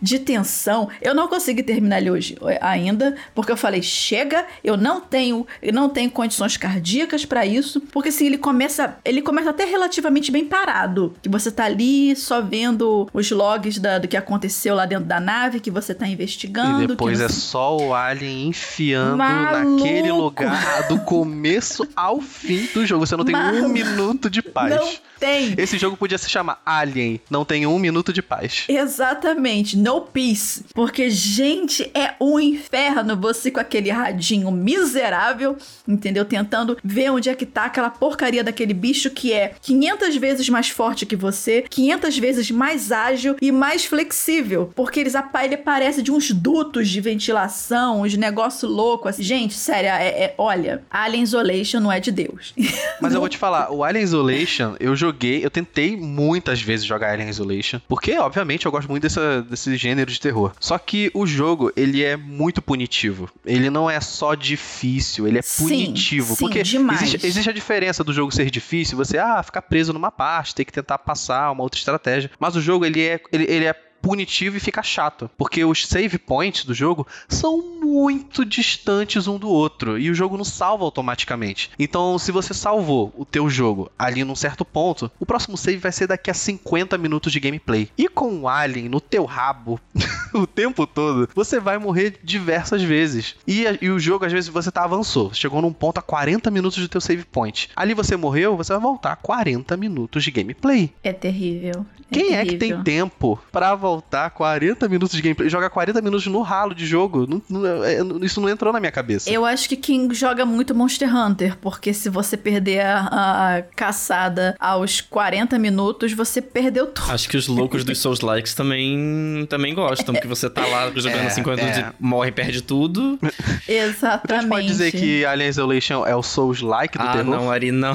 de tensão. Eu não consegui terminar ele hoje eh, ainda, porque eu falei, chega, eu não tenho, eu não tenho condições cardíacas para isso, porque assim, ele começa, ele começa até relativamente bem parado, que você tá ali só vendo os logs da, do que aconteceu lá dentro da nave, que você tá investigando. E depois é só o alien enfiando Maluco. naquele lugar do começo ao fim do jogo. Você não tem um minuto de paz. Não tem. Esse jogo podia se chamar Alien, não tem um minuto de paz. Exatamente, no peace. Porque, gente, é um inferno você com aquele radinho miserável, entendeu? Tentando ver onde é que tá aquela porcaria daquele bicho que é 500 vezes mais forte que você, 500 vezes mais ágil e mais flexível. Porque eles, ele parece de uns dutos de ventilação, uns negócio louco. Assim. Gente, sério, é, é, olha, Alien Isolation não é de Deus. Mas eu vou te falar, o Alien Isolation, eu joguei eu tentei muitas vezes jogar Alien Isolation, porque obviamente eu gosto muito dessa, desse gênero de terror. Só que o jogo, ele é muito punitivo. Ele não é só difícil, ele é sim, punitivo. Sim, porque. Existe, existe a diferença do jogo ser difícil, você, ah, ficar preso numa parte, ter que tentar passar uma outra estratégia. Mas o jogo, ele é, ele, ele é punitivo e fica chato. Porque os save points do jogo são muito distantes um do outro. E o jogo não salva automaticamente. Então, se você salvou o teu jogo ali num certo ponto, o próximo save vai ser daqui a 50 minutos de gameplay. E com o Alien no teu rabo o tempo todo, você vai morrer diversas vezes. E, e o jogo, às vezes, você tá avançou. Chegou num ponto a 40 minutos do teu save point. Ali você morreu, você vai voltar a 40 minutos de gameplay. É terrível. É Quem terrível. é que tem tempo para voltar 40 minutos de gameplay, jogar 40 minutos no ralo de jogo? Não, não, é, isso não entrou na minha cabeça. Eu acho que quem joga muito Monster Hunter, porque se você perder a, a caçada aos 40 minutos, você perdeu tudo. Acho que os loucos dos Souls Likes também, também gostam, porque você tá lá jogando é, 50 minutos é. e morre e perde tudo. Exatamente. A gente pode dizer que Alien Isolation é o Souls Like do ah, terror? Não, Ari, não.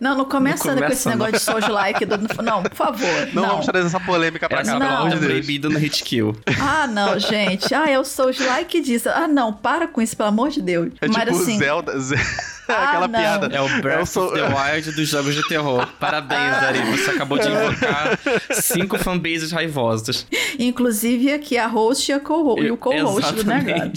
Não, não começa, não começa com esse negócio de Souls Like. Do... Não, por favor. Não, não, vamos trazer essa polêmica pra cá, não. pelo amor de Deus. proibido no hit kill. Ah, não, gente. Ah, eu sou Souls Like disso. Ah, não, para com isso, pelo amor de Deus. É Mas tipo assim. Zelda. Ah, Aquela não. piada. É o Breath sou... of the Wild dos jogos de terror. Parabéns, Ari. Você acabou de invocar cinco fanbases raivosas. Inclusive aqui a host e, a co e o co-host do Negado.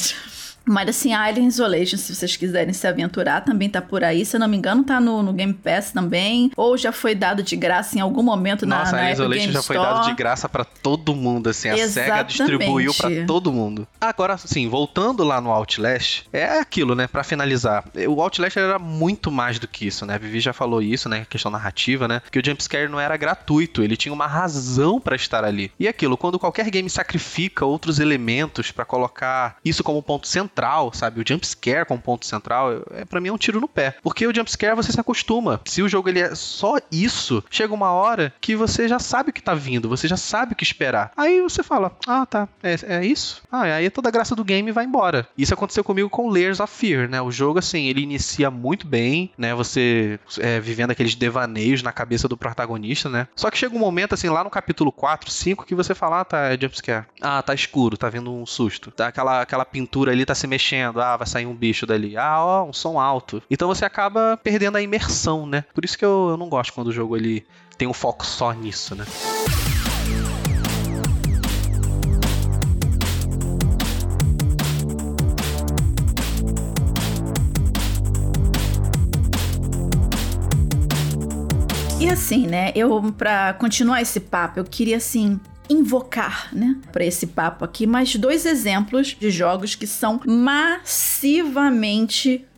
Mas assim, Alien Isolation, se vocês quiserem se aventurar, também tá por aí. Se eu não me engano, tá no, no Game Pass também. Ou já foi dado de graça em algum momento Nossa, na, na Alien Isolation Game já Store. foi dado de graça para todo mundo, assim. A Exatamente. SEGA distribuiu para todo mundo. Agora, assim, voltando lá no Outlast, é aquilo, né? Para finalizar. O Outlast era muito mais do que isso, né? A Vivi já falou isso, né? Questão narrativa, né? Que o jumpscare não era gratuito, ele tinha uma razão para estar ali. E aquilo, quando qualquer game sacrifica outros elementos para colocar isso como ponto central, sabe? O jumpscare como ponto central, é, para mim é um tiro no pé. Porque o jumpscare você se acostuma. Se o jogo ele é só isso, chega uma hora que você já sabe o que tá vindo, você já sabe o que esperar. Aí você fala, ah, tá, é, é isso? Ah, aí toda a graça do game vai embora. Isso aconteceu comigo com Layers of Fear, né? O jogo, assim, ele inicia muito bem, né? Você é, vivendo aqueles devaneios na cabeça do protagonista, né? Só que chega um momento, assim, lá no capítulo 4, 5, que você fala, ah, tá, é jumpscare. Ah, tá escuro, tá vindo um susto. Tá, aquela, aquela pintura ali tá se mexendo, ah, vai sair um bicho dali, ah, ó, um som alto. Então você acaba perdendo a imersão, né? Por isso que eu, eu não gosto quando o jogo ele tem um foco só nisso, né? E assim, né? Eu para continuar esse papo, eu queria assim invocar, né, para esse papo aqui, mais dois exemplos de jogos que são massivamente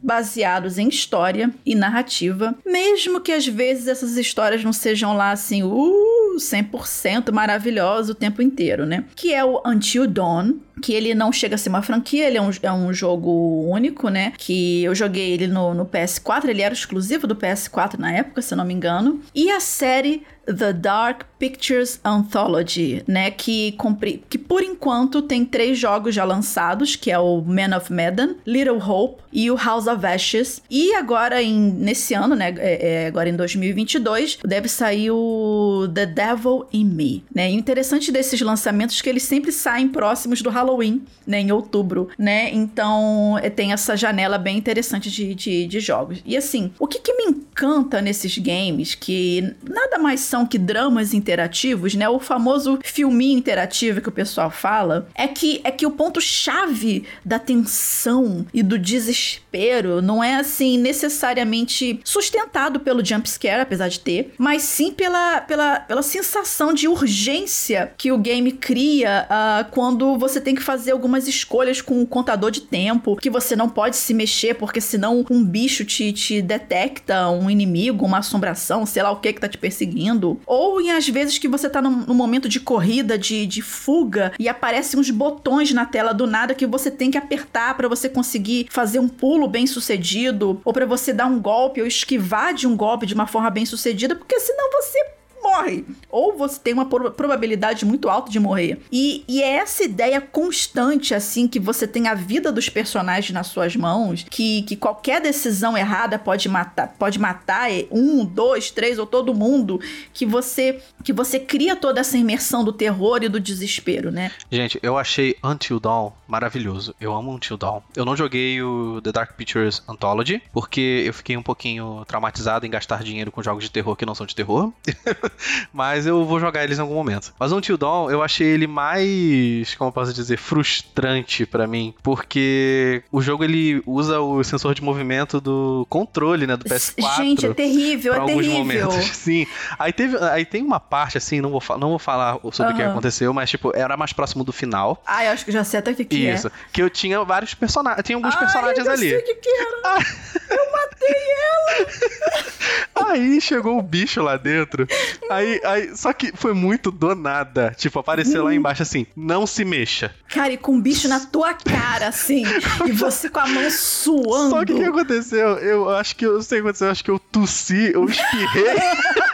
baseados em história e narrativa, mesmo que às vezes essas histórias não sejam lá assim, uh, 100% maravilhosa o tempo inteiro, né? Que é o Until Dawn, que ele não chega a ser uma franquia, ele é um, é um jogo único, né? Que eu joguei ele no, no PS4, ele era exclusivo do PS4 na época, se eu não me engano. E a série The Dark Pictures Anthology, né? Que, compri, que por enquanto tem três jogos já lançados, que é o Man of Medan, Little Hope e o House of Ashes. E agora, em, nesse ano, né? É, é, agora em 2022, deve sair o The Devil in Me, né? E o interessante desses lançamentos é que eles sempre saem próximos do Halloween, né? Em outubro, né? Então é, tem essa janela bem interessante de, de, de jogos. E assim, o que, que me encanta nesses games, que nada mais são que dramas interativos, né? O famoso filminho interativo que o pessoal fala, é que é que o ponto chave da tensão e do desespero não é assim necessariamente sustentado pelo jump scare, apesar de ter, mas sim pela, pela, pela sensação de urgência que o game cria uh, quando você tem que fazer algumas escolhas com o contador de tempo, que você não pode se mexer porque senão um bicho te, te detecta, um inimigo, uma assombração, sei lá o que que tá te perseguindo. Ou em às vezes que você tá num, num momento de corrida, de, de fuga, e aparecem uns botões na tela do nada que você tem que apertar para você conseguir fazer um pulo bem sucedido, ou para você dar um golpe ou esquivar de um golpe de uma forma bem sucedida, porque senão você morre. Ou você tem uma probabilidade muito alta de morrer. E, e é essa ideia constante, assim, que você tem a vida dos personagens nas suas mãos, que, que qualquer decisão errada pode matar, pode matar um, dois, três ou todo mundo, que você que você cria toda essa imersão do terror e do desespero, né? Gente, eu achei Until Dawn maravilhoso. Eu amo Until Dawn. Eu não joguei o The Dark Pictures Anthology, porque eu fiquei um pouquinho traumatizado em gastar dinheiro com jogos de terror que não são de terror. Mas eu vou jogar eles em algum momento. Mas Until Dawn, eu achei ele mais, como eu posso dizer, frustrante para mim, porque o jogo ele usa o sensor de movimento do controle, né, do PS4. Gente, é terrível, é alguns terrível. momentos. Sim. Aí teve, aí tem uma parte assim, não vou, não vou falar sobre o que aconteceu, mas tipo, era mais próximo do final. Ah, eu acho que já sei até o que, que Isso. é. Que eu tinha vários personagens, tinha alguns personagens eu ali. Sei o que, que era. eu matei ela. Aí chegou o bicho lá dentro. Aí, aí, só que foi muito do nada. Tipo, apareceu lá embaixo assim: não se mexa. Cara, e com um bicho na tua cara, assim. e você com a mão suando. Só que o que aconteceu? Eu acho que eu sei o que aconteceu. Eu acho que eu tossi, eu espirrei.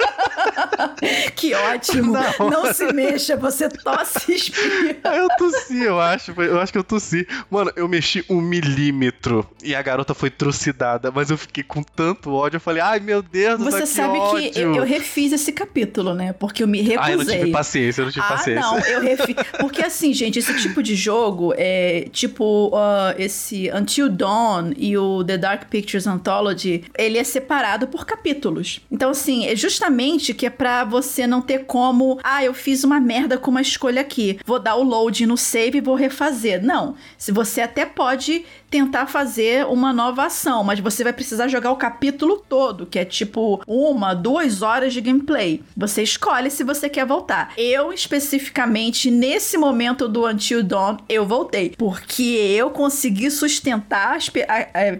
que ótimo. Não. se mexa, você tosse e espirra. Eu tossi, eu acho. Eu acho que eu tossi. Mano, eu mexi um milímetro e a garota foi trucidada, mas eu fiquei com tanto ódio. Eu falei, ai meu Deus, Você que sabe ódio. que eu, eu, refiz esse capítulo, né? Porque eu me recusei. Ah, eu não tive paciência, eu não tive ah, paciência. não, eu refiz. Porque assim, gente, esse tipo de jogo é tipo uh, esse Until Dawn e o The Dark Pictures Anthology, ele é separado por capítulos. Então, assim, é justamente que é pra você não ter como, ah, eu fiz uma merda com uma escolha aqui, vou dar o load no save e vou refazer. Não. Se você até pode tentar fazer uma nova ação, mas você vai precisar jogar o capítulo todo, que é tipo uma, duas horas de gameplay. Você escolhe se você quer voltar. Eu, especificamente, nesse momento do Until Dawn, eu voltei, porque eu consegui sustentar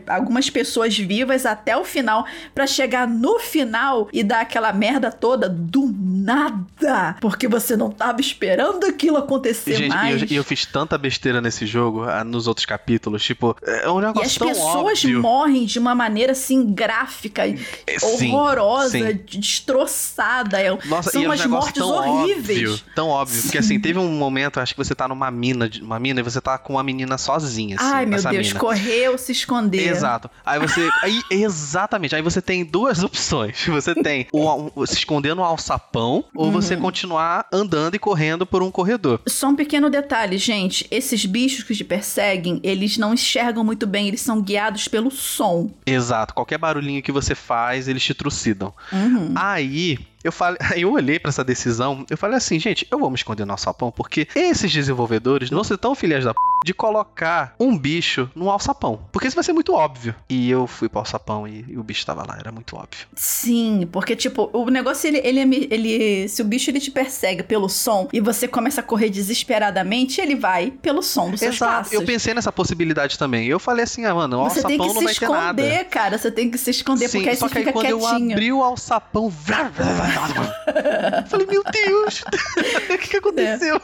algumas pessoas vivas até o final, para chegar no final e dar aquela merda toda do nada, porque você não tava esperando aquilo acontecer Gente, mais. E eu, eu, fiz tanta besteira nesse jogo, ah, nos outros capítulos, tipo, é um negócio E as pessoas óbvio. morrem de uma maneira assim gráfica, sim, horrorosa, sim. destroçada. É Nossa, São e é um umas mortes tão horríveis. Óbvio, tão óbvio. Porque assim, teve um momento, acho que você tá numa mina, uma mina e você tá com uma menina sozinha. Assim, Ai, meu Deus, mina. correr ou se esconder. Exato. Aí você. Aí, exatamente. Aí você tem duas opções. Você tem o, o- se esconder no alçapão ou você Uhum. continuar andando e correndo por um corredor. Só um pequeno detalhe, gente. Esses bichos que te perseguem, eles não enxergam muito bem, eles são guiados pelo som. Exato. Qualquer barulhinho que você faz, eles te trucidam. Uhum. Aí, eu falei, eu olhei pra essa decisão, eu falei assim, gente, eu vou me esconder no alçapão, porque esses desenvolvedores não são tão filhas da p de colocar um bicho no alçapão. Porque isso vai ser muito óbvio. E eu fui pro alçapão e, e o bicho tava lá, era muito óbvio. Sim, porque, tipo, o negócio, ele, ele, ele, ele- Se o bicho ele te persegue pelo som e você começa a correr desesperadamente, ele vai pelo som dos seus Exato, passos. eu pensei nessa possibilidade também. Eu falei assim, ah, mano, o Você tem alçapão que não se vai ter nada. esconder, cara. Você tem que se esconder, Sim, porque aí só você que aí fica quando eu quietinho. abri o alçapão. eu falei, meu Deus, o que, que aconteceu?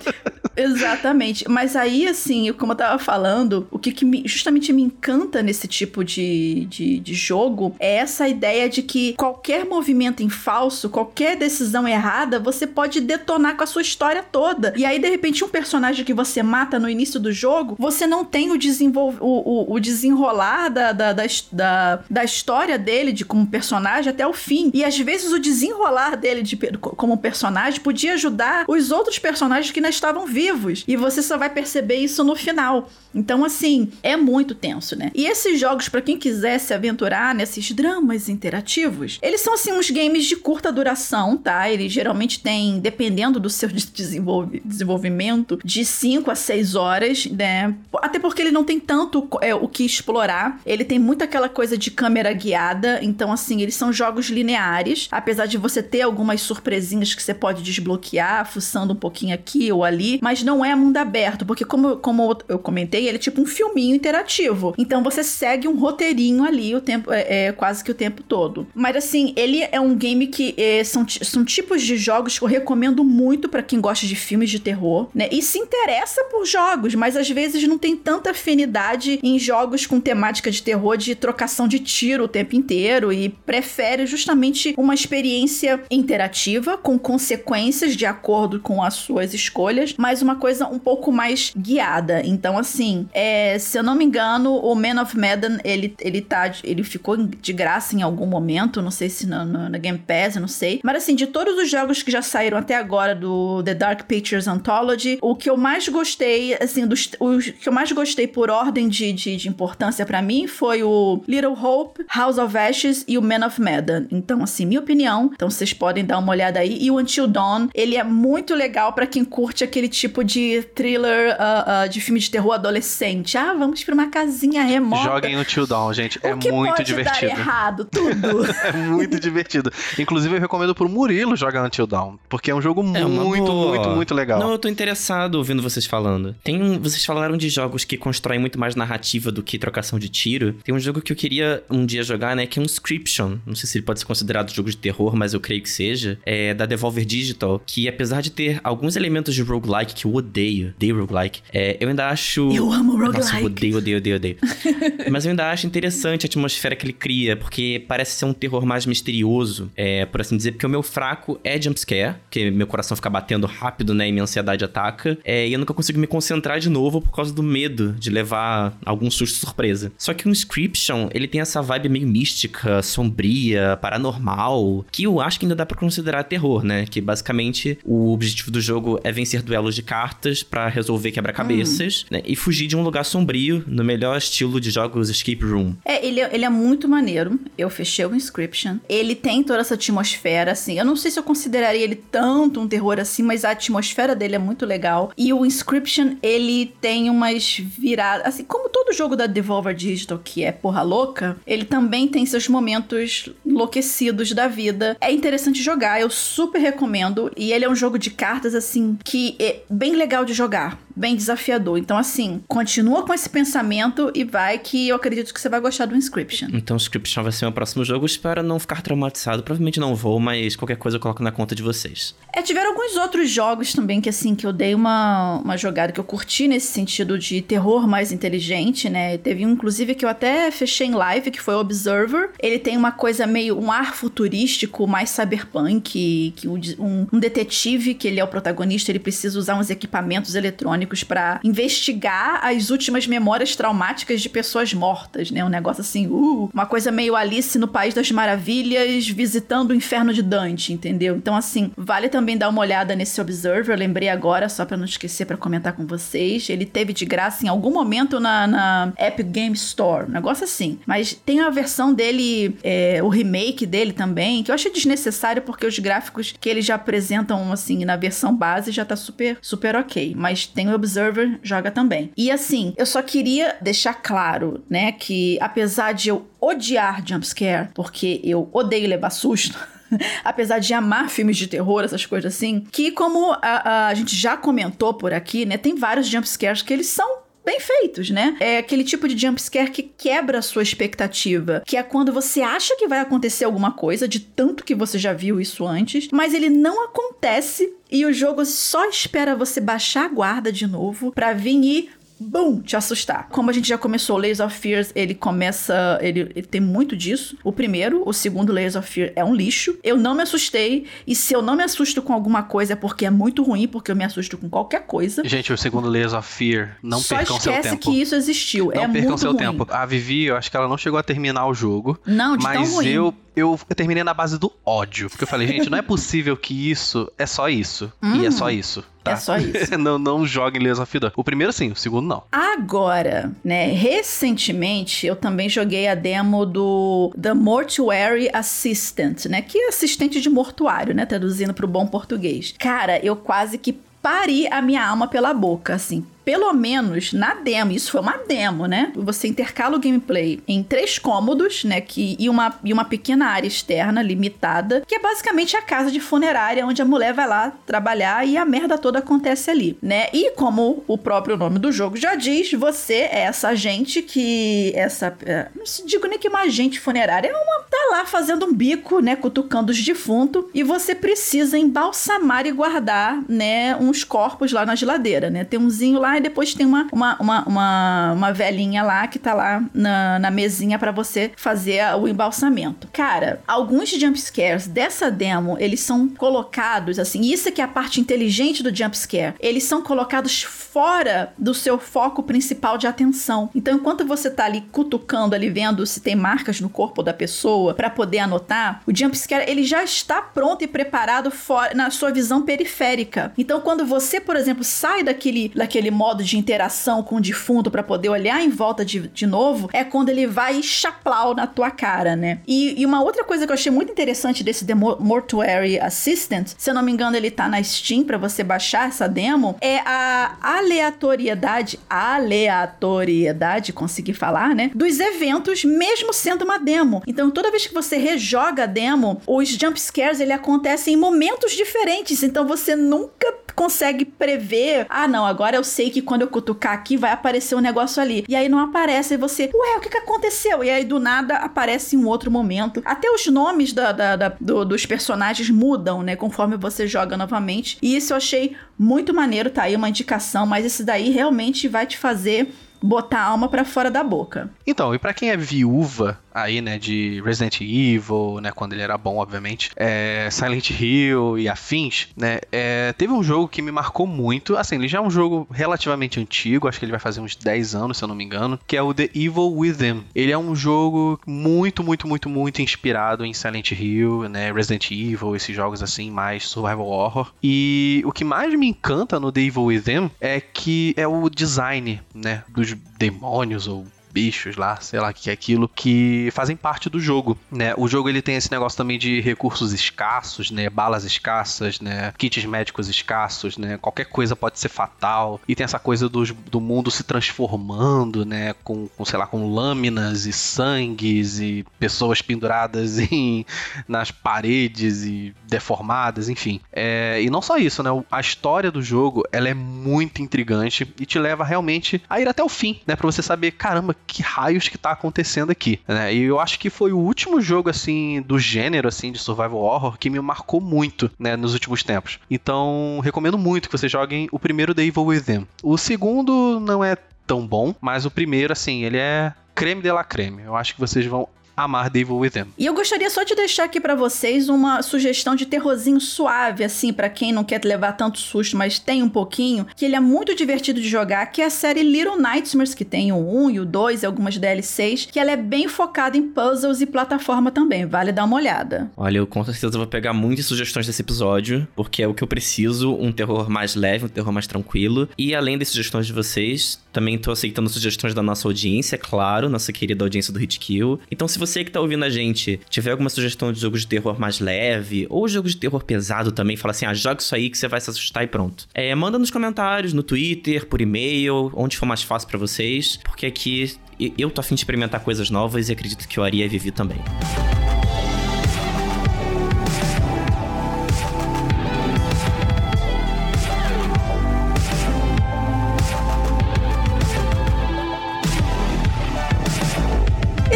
Exatamente. Mas aí, assim, como eu tava falando, o que, que me- justamente me encanta nesse tipo de, de, de jogo é essa ideia de que qualquer movimento em falso, qualquer decisão errada, você pode detonar com a sua história toda. E aí, de repente, um personagem que você mata no início do jogo, você não tem o, desenvol... o, o, o desenrolar da, da, da, da, da história dele de como personagem até o fim. E às vezes o desenrolar dele de, como personagem podia ajudar os outros personagens que ainda estavam vivos. E você só vai perceber isso no final. Então, assim, é muito tenso, né? E esses jogos, pra quem quiser se aventurar nesses dramas interativos, eles são, assim, uns games de curta duração, tá? Eles geralmente têm, dependendo do seu desenvolvimento, de 5 a 6 horas, né? Até porque ele não tem tanto é, o que explorar. Ele tem muito aquela coisa de câmera guiada. Então, assim, eles são jogos lineares. Apesar de você ter algumas surpresinhas que você pode desbloquear, fuçando um pouquinho aqui ou ali. Mas não é mundo aberto, porque como, como eu comentei, ele é tipo um filminho interativo. Então você segue um roteirinho ali o tempo, é, é, quase que o tempo todo. Mas assim, ele é um game que é, são, são tipos de jogos que eu recomendo muito pra quem gosta de filmes de terror, né? E se interessa por jogos, mas às vezes não tem tanta afinidade em jogos com temática de terror de trocação de tiro o tempo inteiro e prefere justamente uma experiência interativa com consequências de acordo com as suas escolhas, mas uma coisa um pouco mais guiada. Então, assim, é, se eu não me engano, o Man of Medan, ele, ele tá. Ele ficou de graça em algum momento. Não sei se na Game Pass, não sei. Mas assim, de todos os jogos que já saíram até agora do The Dark Pictures Anthology, o que eu mais gostei, assim, dos, os que eu mais gostei por ordem de, de, de importância pra mim foi o Little Hope, House of Ashes e o Man of Medan. Então, assim, minha opinião. Então, vocês podem dar uma olhada aí. E o Until Dawn, ele é muito legal pra quem curte aquele tipo de thriller ah, ah, de filme de terror adolescente. Ah, vamos pra uma casinha remota. Joguem no Till Dawn, gente. o É muito pode divertido. dar errado, tudo. É muito divertido. Inclusive, eu recomendo pro Murilo jogar Until Dawn. Porque é um jogo É muito, boa. muito, muito legal. Não, eu tô interessado ouvindo vocês falando. Tem um, vocês falaram de jogos que constroem muito mais narrativa do que trocação de tiro. Tem um jogo que eu queria um dia jogar, né, que é um Inscription. Não sei se ele pode ser considerado jogo de terror, mas eu creio que seja. É da Devolver Digital, que apesar de ter alguns elementos de roguelike que eu odeio, odeio roguelike, é, eu ainda acho... Eu amo Nossa, eu roguelike. odeio, odeio, odeio, odeio. Mas eu ainda acho interessante a atmosfera que ele cria, porque parece ser um terror mais misterioso, é, por assim dizer, porque o meu fraco é jumpscare, porque meu coração fica batendo rápido, né, e minha ansiedade ataca, é, e eu nunca consigo me concentrar de novo por causa do medo de levar algum susto surpresa. Só que o Inscription, ele tem essa vibe meio mística, sombria, paranormal, que eu acho que ainda dá pra considerar terror, né, que basicamente o objetivo do jogo é vencer duelos de cartas pra resolver quebra-cabeças, né, e fugir de um lugar sombrio, no melhor estilo de jogos escape room. É, ele, é- ele é muito maneiro. Eu fechei o Inscription. Ele tem toda essa atmosfera, assim. Eu não sei se eu consideraria ele tanto um terror assim, mas a atmosfera dele é muito legal. E o Inscription, ele tem umas viradas. Assim, como todo jogo da Devolver Digital que é porra louca, ele também tem seus momentos enlouquecidos da vida. É interessante jogar, eu super recomendo. E ele é um jogo de cartas, assim, que é bem legal de jogar. Bem desafiador. Então, assim, continua com esse pensamento e vai que eu acredito que você vai gostar do Inscription. Então, Inscription vai ser o meu próximo jogo. Espero não ficar traumatizado. Provavelmente não vou, mas qualquer coisa eu coloco na conta de vocês. É, tiveram alguns outros jogos também que, assim, que eu dei uma, uma jogada que eu curti nesse sentido de terror mais inteligente, né? Teve um, inclusive, que eu até fechei em live, que foi o Observer. Ele tem uma coisa meio, um ar futurístico, mais cyberpunk, que um, um- um detetive, que ele é o protagonista, ele precisa usar uns equipamentos eletrônicos eletrônicos para investigar as últimas memórias traumáticas de pessoas mortas, né? Um negócio assim, uh, uma coisa meio Alice no País das Maravilhas visitando o inferno de Dante, entendeu? Então, assim, vale também dar uma olhada nesse Observer. Eu lembrei agora, só para não esquecer para comentar com vocês. Ele teve de graça em algum momento na, na Epic Game Store, um negócio assim. Mas tem a versão dele, é, o remake dele também, que eu achei desnecessário porque os gráficos que eles já apresentam, assim, na versão base já tá super, super ok. Mas tem Observer, joga também. E assim, eu só queria deixar claro, né, que apesar de eu odiar jumpscare, porque eu odeio levar susto. apesar de amar filmes de terror, essas coisas assim, que como a, a, a gente já comentou por aqui, né, tem vários jumpscares que eles são bem feitos, né? É aquele tipo de jumpscare que quebra a sua expectativa, que é quando você acha que vai acontecer alguma coisa, de tanto que você já viu isso antes, mas ele não acontece e o jogo só espera você baixar a guarda de novo para vir e bum, te assustar. Como a gente já começou, Layers of Fears, ele começa, ele, ele, tem muito disso. O primeiro, o segundo Layers of Fear é um lixo. Eu não me assustei, e se eu não me assusto com alguma coisa é porque é muito ruim, porque eu me assusto com qualquer coisa. Gente, o segundo Layers of Fear, não Só percam seu tempo. esquece que isso existiu, não é percam muito seu ruim. tempo. A Vivi, eu acho que ela não chegou a terminar o jogo. Não, de tão Mas ruim. eu, eu terminei na base do ódio. Porque eu falei, gente, não é possível que isso é só isso. E é só isso. Tá? É só isso. não, não joguem Layers of Fear. O primeiro sim, o segundo não. Agora, né, recentemente eu também joguei a demo do The Mortuary Assistant, né, que é assistente de mortuário, né, traduzindo pro bom português. Cara, eu quase que pari a minha alma pela boca, assim. Pelo menos na demo, isso foi uma demo, né? Você intercala o gameplay em três cômodos, né? Que, e, uma, e uma pequena área externa limitada, que é basicamente a casa de funerária onde a mulher vai lá trabalhar e a merda toda acontece ali, né? E como o próprio nome do jogo já diz, você é essa agente que. Essa. é, Não se digo nem que uma agente funerária, é uma. tá lá fazendo um bico, né? Cutucando os defuntos, e você precisa embalsamar e guardar, né? Uns corpos lá na geladeira, né? Tem umzinho lá e depois tem uma, uma, uma, uma, uma velhinha lá que tá lá na, na mesinha para você fazer o embalsamento. Cara, alguns jumpscares dessa demo, eles são colocados assim, isso que é a parte inteligente do jumpscare, eles são colocados fora do seu foco principal de atenção. Então, enquanto você tá ali cutucando ali, vendo se tem marcas no corpo da pessoa para poder anotar, o jumpscare ele já está pronto e preparado fora, na sua visão periférica. Então, quando você, por exemplo, sai daquele, daquele modo de interação com o defunto para poder olhar em volta de, de novo, é quando ele vai chaplau na tua cara, né? E, e uma outra coisa que eu achei muito interessante desse The Mor- Mortuary Assistant, se eu não me engano, ele tá na Steam para você baixar essa demo, é a aleatoriedade, aleatoriedade, consegui falar, né? Dos eventos, mesmo sendo uma demo. Então, toda vez que você rejoga a demo, os jump scares ele acontecem em momentos diferentes. Então, você nunca consegue prever. Ah, não, agora eu sei que quando eu cutucar aqui vai aparecer um negócio ali. E aí não aparece, e você, ué, o que, que aconteceu? E aí do nada aparece um outro momento. Até os nomes da, da- da- do- dos personagens mudam, né? Conforme você joga novamente. E isso eu achei muito maneiro, tá aí uma indicação, mas esse daí realmente vai te fazer botar a alma pra fora da boca. Então, e pra quem é viúva aí, né, de Resident Evil, né, quando ele era bom, obviamente, é, Silent Hill e afins, né, é, teve um jogo que me marcou muito, assim, ele já é um jogo relativamente antigo, acho que ele vai fazer uns 10 anos, se eu não me engano, que é o The Evil Within. Ele é um jogo muito, muito, muito, muito inspirado em Silent Hill, né, Resident Evil, esses jogos assim, mais survival horror. E o que mais me encanta no The Evil Within é que é o design, né, dos demônios ou bichos lá, sei lá o que é aquilo, que fazem parte do jogo, né? O jogo ele tem esse negócio também de recursos escassos, né? Balas escassas, né? Kits médicos escassos, né? Qualquer coisa pode ser fatal. E tem essa coisa dos- do, mundo se transformando, né? Com, com, sei lá, com lâminas e sangues e pessoas penduradas em, nas paredes e deformadas, enfim. É, e não só isso, né? A história do jogo, ela é muito intrigante e te leva realmente a ir até o fim, né? Pra você saber, caramba, que raios que tá acontecendo aqui, né? E eu acho que foi o último jogo, assim, do gênero, assim, de survival horror que me marcou muito, né? Nos últimos tempos. Então, recomendo muito que vocês joguem o primeiro The Evil Within. O segundo não é tão bom, mas o primeiro, assim, ele é creme de la creme. Eu acho que vocês vão amar Devil Within. E eu gostaria só de deixar aqui para vocês uma sugestão de terrorzinho suave, assim, para quem não quer levar tanto susto, mas tem um pouquinho, que ele é muito divertido de jogar, que é a série Little Nightmares, que tem o 1 e o 2 e algumas DLCs, que ela é bem focada em puzzles e plataforma também, vale dar uma olhada. Olha, eu com certeza vou pegar muitas sugestões desse episódio, porque é o que eu preciso, um terror mais leve, um terror mais tranquilo. E além das sugestões de vocês, também tô aceitando sugestões da nossa audiência, claro, nossa querida audiência do Hit Kill. Então se você que tá ouvindo a gente tiver alguma sugestão de jogo de terror mais leve, ou jogo de terror pesado também, fala assim, ah, joga isso aí que você vai se assustar e pronto. É, manda nos comentários, no Twitter, por e-mail, onde for mais fácil para vocês, porque aqui eu tô afim de experimentar coisas novas e acredito que o Ari e Vivi também.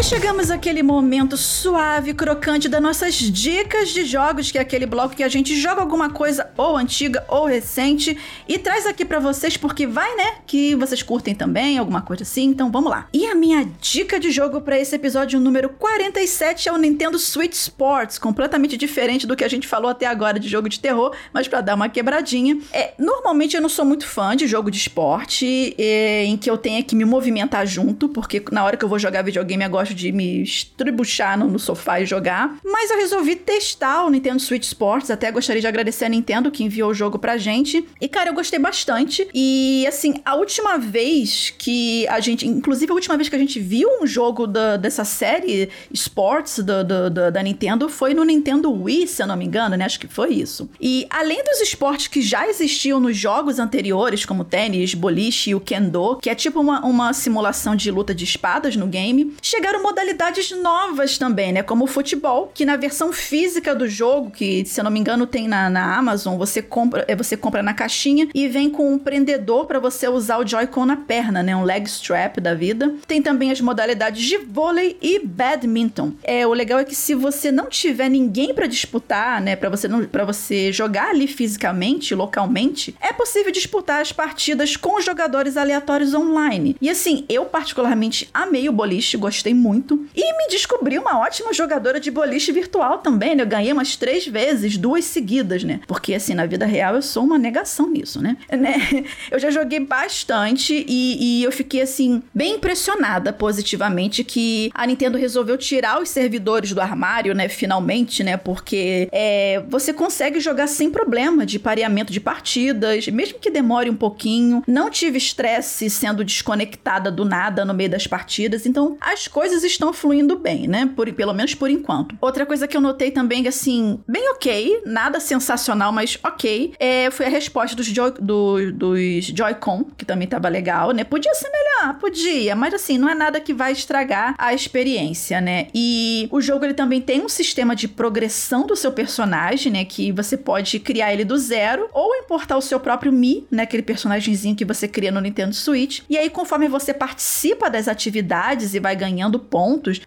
Chegamos àquele momento suave, crocante das nossas dicas de jogos, que é aquele bloco que a gente joga alguma coisa ou antiga ou recente e traz aqui para vocês, porque vai, né? Que vocês curtem também, alguma coisa assim. Então vamos lá. E a minha dica de jogo para esse episódio número 47 é o Nintendo Switch Sports, completamente diferente do que a gente falou até agora de jogo de terror, mas para dar uma quebradinha. É, normalmente eu não sou muito fã de jogo de esporte é, em que eu tenha que me movimentar junto, porque na hora que eu vou jogar videogame eu gosto de me estribuchar no, no sofá e jogar. Mas eu resolvi testar o Nintendo Switch Sports. Até gostaria de agradecer a Nintendo que enviou o jogo pra gente. E, cara, eu gostei bastante. E, assim, a última vez que a gente. Inclusive, a última vez que a gente viu um jogo da, dessa série Sports do, do, do, da Nintendo foi no Nintendo Wii, se eu não me engano, né? Acho que foi isso. E além dos esportes que já existiam nos jogos anteriores, como tênis, boliche e o kendo, que é tipo uma, uma simulação de luta de espadas no game, chegaram modalidades novas também, né? Como o futebol, que na versão física do jogo, que se eu não me engano tem na, na Amazon, você compra, é, você compra na caixinha e vem com um prendedor para você usar o Joy-Con na perna, né? Um leg strap da vida. Tem também as modalidades de vôlei e badminton. É, o legal é que se você não tiver ninguém para disputar, né, para você para você jogar ali fisicamente, localmente, é possível disputar as partidas com jogadores aleatórios online. E assim, eu particularmente amei o boliche, gostei muito muito. E me descobri uma ótima jogadora de boliche virtual também, né? Eu ganhei umas três vezes, duas seguidas, né? Porque, assim, na vida real eu sou uma negação nisso, né? né? Eu já joguei bastante e, e eu fiquei, assim, bem impressionada positivamente que a Nintendo resolveu tirar os servidores do armário, né? Finalmente, né? Porque é, você consegue jogar sem problema de pareamento de partidas, mesmo que demore um pouquinho. Não tive estresse sendo desconectada do nada no meio das partidas. Então, as coisas estão fluindo bem, né? Por, pelo menos por enquanto. Outra coisa que eu notei também, assim, bem ok, nada sensacional, mas ok, é, foi a resposta dos, Joy, do, dos Joy-Con, que também tava legal, né? Podia ser melhor, podia, mas assim, não é nada que vai estragar a experiência, né? E o jogo ele também tem um sistema de progressão do seu personagem, né? Que você pode criar ele do zero ou importar o seu próprio Mi, né? Aquele personagemzinho que você cria no Nintendo Switch. E aí, conforme você participa das atividades e vai ganhando pontos,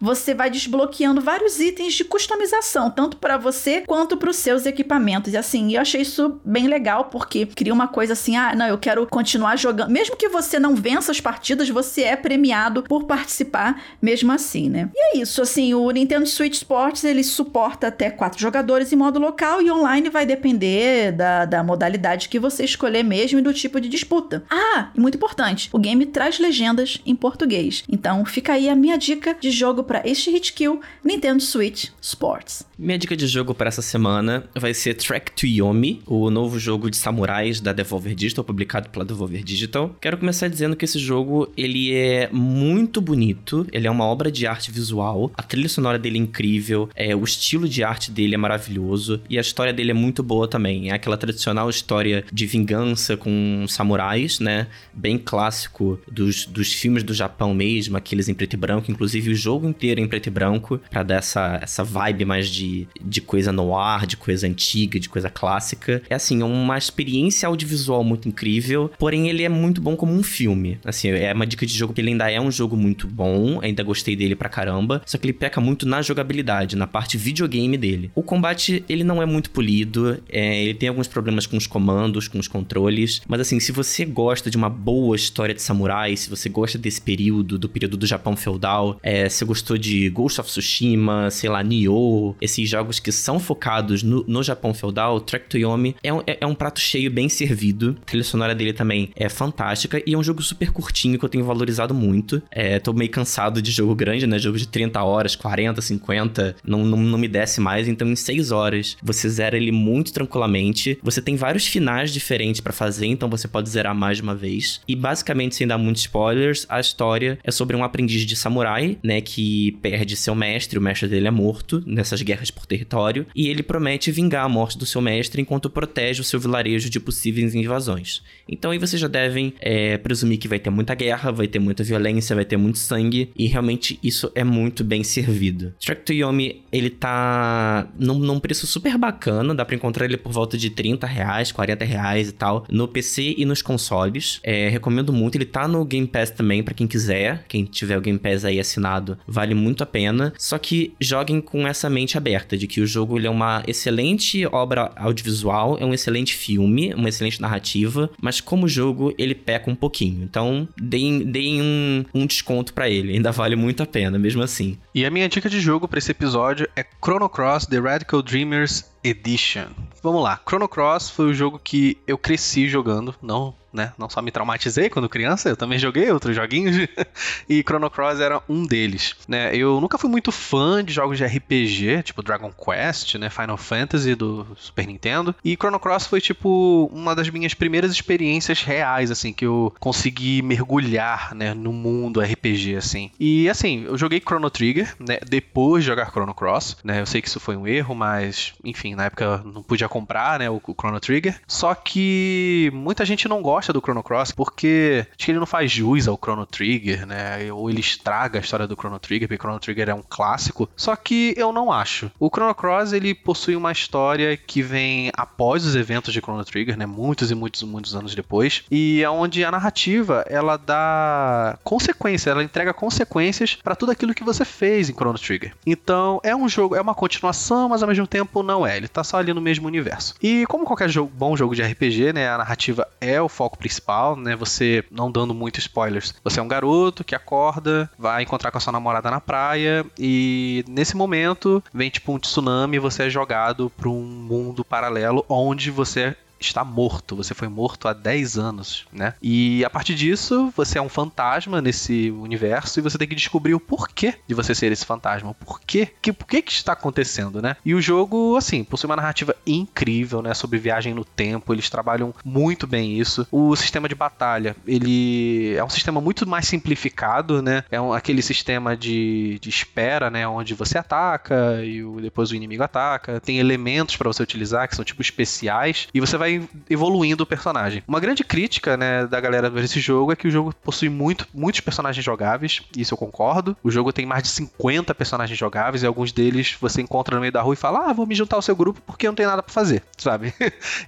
você vai desbloqueando vários itens de customização, tanto para você quanto para os seus equipamentos. E assim, eu achei isso bem legal porque cria uma coisa assim: ah, não, eu quero continuar jogando. Mesmo que você não vença as partidas, você é premiado por participar mesmo assim, né? E é isso, assim, o Nintendo Switch Sports ele suporta até quatro jogadores em modo local e online vai depender da, da modalidade que você escolher mesmo e do tipo de disputa. Ah, e muito importante, o game traz legendas em português. Então fica aí a minha dica de jogo para este hit kill Nintendo Switch Sports. Minha dica de jogo para essa semana vai ser Track to Yomi, o novo jogo de samurais da Devolver Digital, publicado pela Devolver Digital. Quero começar dizendo que esse jogo ele é muito bonito, ele é uma obra de arte visual, a trilha sonora dele é incrível, é, o estilo de arte dele é maravilhoso e a história dele é muito boa também. É aquela tradicional história de vingança com samurais, né? Bem clássico dos, dos filmes do Japão mesmo, aqueles em preto e branco, inclusive o jogo inteiro em preto e branco, para dar essa, essa vibe mais de, de coisa no ar, de coisa antiga, de coisa clássica. É assim, é uma experiência audiovisual muito incrível, porém ele é muito bom como um filme. Assim, é uma dica de jogo que ele ainda é um jogo muito bom, ainda gostei dele pra caramba, só que ele peca muito na jogabilidade, na parte videogame dele. O combate, ele não é muito polido, é, ele tem alguns problemas com os comandos, com os controles, mas assim, se você gosta de uma boa história de samurai, se você gosta desse período, do período do Japão feudal, é, É, você gostou de Ghost of Tsushima, sei lá, Nioh, esses jogos que são focados no, no Japão feudal, Track to Yomi é um, é, é um prato cheio, bem servido. A trilha sonora dele também é fantástica e é um jogo super curtinho que eu tenho valorizado muito. É, tô meio cansado de jogo grande, né? Jogo de 30 horas, 40, 50, não, não, não me desce mais. Então, em 6 horas, você zera ele muito tranquilamente. Você tem vários finais diferentes para fazer, então você pode zerar mais de uma vez. E basicamente, sem dar muitos spoilers, a história é sobre um aprendiz de samurai, né? Que perde seu mestre, o mestre dele é morto nessas guerras por território, e ele promete vingar a morte do seu mestre enquanto protege o seu vilarejo de possíveis invasões. Então aí vocês já devem é, presumir que vai ter muita guerra, vai ter muita violência, vai ter muito sangue, e realmente isso é muito bem servido. Track to Yomi, ele tá num, num preço super bacana, dá pra encontrar ele por volta de 30 reais, 40 reais e tal, no PC e nos consoles. É, recomendo muito, ele tá no Game Pass também, para quem quiser, quem tiver o Game Pass aí assinado, vale muito a pena. Só que joguem com essa mente aberta, de que o jogo ele é uma excelente obra audiovisual, é um excelente filme, uma excelente narrativa, mas como jogo ele peca um pouquinho. Então deem, deem um, um desconto para ele, ainda vale muito a pena, mesmo assim. E a minha dica de jogo para esse episódio é Chrono Cross The Radical Dreamers Edition. Vamos lá, Chrono Cross foi o jogo que eu cresci jogando, não né? Não só me traumatizei quando criança, eu também joguei outros joguinhos e Chrono Cross era um deles, né? Eu nunca fui muito fã de jogos de RPG, tipo Dragon Quest, né? Final Fantasy do Super Nintendo. E Chrono Cross foi tipo uma das minhas primeiras experiências reais, assim, que eu consegui mergulhar, né, no mundo RPG, assim. E assim, eu joguei Chrono Trigger, né? Depois de jogar Chrono Cross, né? Eu sei que isso foi um erro, mas enfim, na época não podia comprar, né? O Chrono Trigger. Só que muita gente não gosta do Chrono Cross porque acho que ele não faz jus ao Chrono Trigger, né? Ou ele estraga a história do Chrono Trigger, porque Chrono Trigger é um clássico. Só que eu não acho. O Chrono Cross ele possui uma história que vem após os eventos de Chrono Trigger, né? Muitos e muitos muitos anos depois, e é onde a narrativa ela dá consequências, ela entrega consequências para tudo aquilo que você fez em Chrono Trigger. Então é um jogo, é uma continuação, mas ao mesmo tempo não é. Ele tá só ali no mesmo universo. E como qualquer jogo, bom jogo de RPG, né? A narrativa é o foco principal, né? Você, não dando muito spoilers, você é um garoto que acorda, vai encontrar com a sua namorada na praia e nesse momento vem tipo um tsunami e você é jogado para um mundo paralelo onde você está morto, você foi morto há 10 anos, né? E a partir disso, você é um fantasma nesse universo e você tem que descobrir o porquê de você ser esse fantasma, o porquê, que, por que que está acontecendo, né? E o jogo, assim, possui uma narrativa incrível, né, sobre viagem no tempo, eles trabalham muito bem isso. O sistema de batalha, ele é um sistema muito mais simplificado, né? É um, aquele sistema de, de espera, né, onde você ataca e o, depois o inimigo ataca. Tem elementos para você utilizar que são tipo especiais e você vai vai evoluindo o personagem. Uma grande crítica, né, da galera desse jogo é que o jogo possui muito, muitos personagens jogáveis, isso eu concordo. O jogo tem mais de 50 personagens jogáveis e alguns deles você encontra no meio da rua e fala: "Ah, vou me juntar ao seu grupo porque não tem nada para fazer", sabe?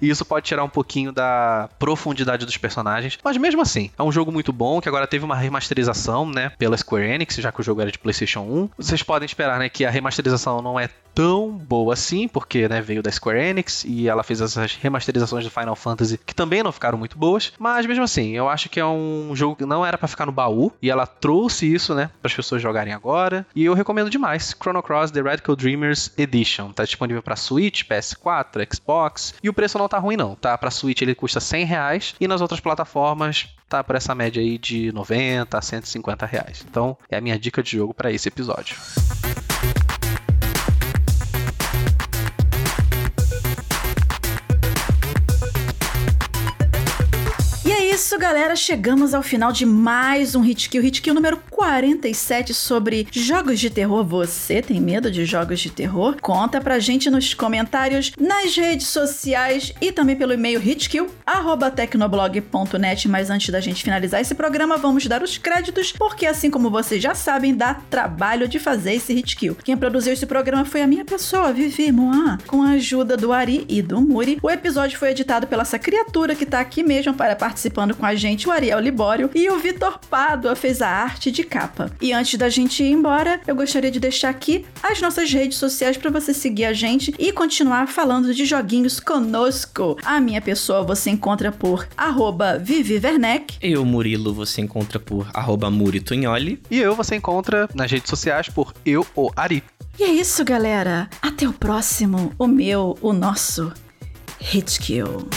e isso pode tirar um pouquinho da profundidade dos personagens, mas mesmo assim, é um jogo muito bom que agora teve uma remasterização, né, pela Square Enix, já que o jogo era de PlayStation 1. Vocês podem esperar, né, que a remasterização não é tão boa assim, porque né, veio da Square Enix e ela fez essas remasterizações do Final Fantasy que também não ficaram muito boas, mas mesmo assim, eu acho que é um jogo que não era para ficar no baú e ela trouxe isso, né, para as pessoas jogarem agora. E eu recomendo demais Chrono Cross The Radical Dreamers Edition. Tá disponível para Switch, PS4, Xbox e o preço não tá ruim não, tá? Para Switch ele custa 100 reais e nas outras plataformas tá por essa média aí de 90 a 150 reais. Então é a minha dica de jogo para esse episódio. Isso, galera, chegamos ao final de mais um Hit Kill, Hit Kill número 47 sobre jogos de terror. Você tem medo de jogos de terror? Conta pra gente nos comentários, nas redes sociais e também pelo e-mail hitkill@tecnoblog.net. Mas antes da gente finalizar esse programa, vamos dar os créditos, porque assim como vocês já sabem, dá trabalho de fazer esse Hit Kill. Quem produziu esse programa foi a minha pessoa, Vivi Moa, com a ajuda do Ari e do Muri. O episódio foi editado pela essa criatura que tá aqui mesmo para participando com a gente o Ariel Libório e o Vitor Pádua fez a arte de capa. E antes da gente ir embora, eu gostaria de deixar aqui as nossas redes sociais para você seguir a gente e continuar falando de joguinhos conosco. A minha pessoa você encontra por arroba Vivi Werneck. Eu, Murilo, você encontra por arroba Muritunholi. E eu você encontra nas redes sociais por eu ou Ari. E é isso, galera. Até o próximo. O meu, o nosso Hitkill.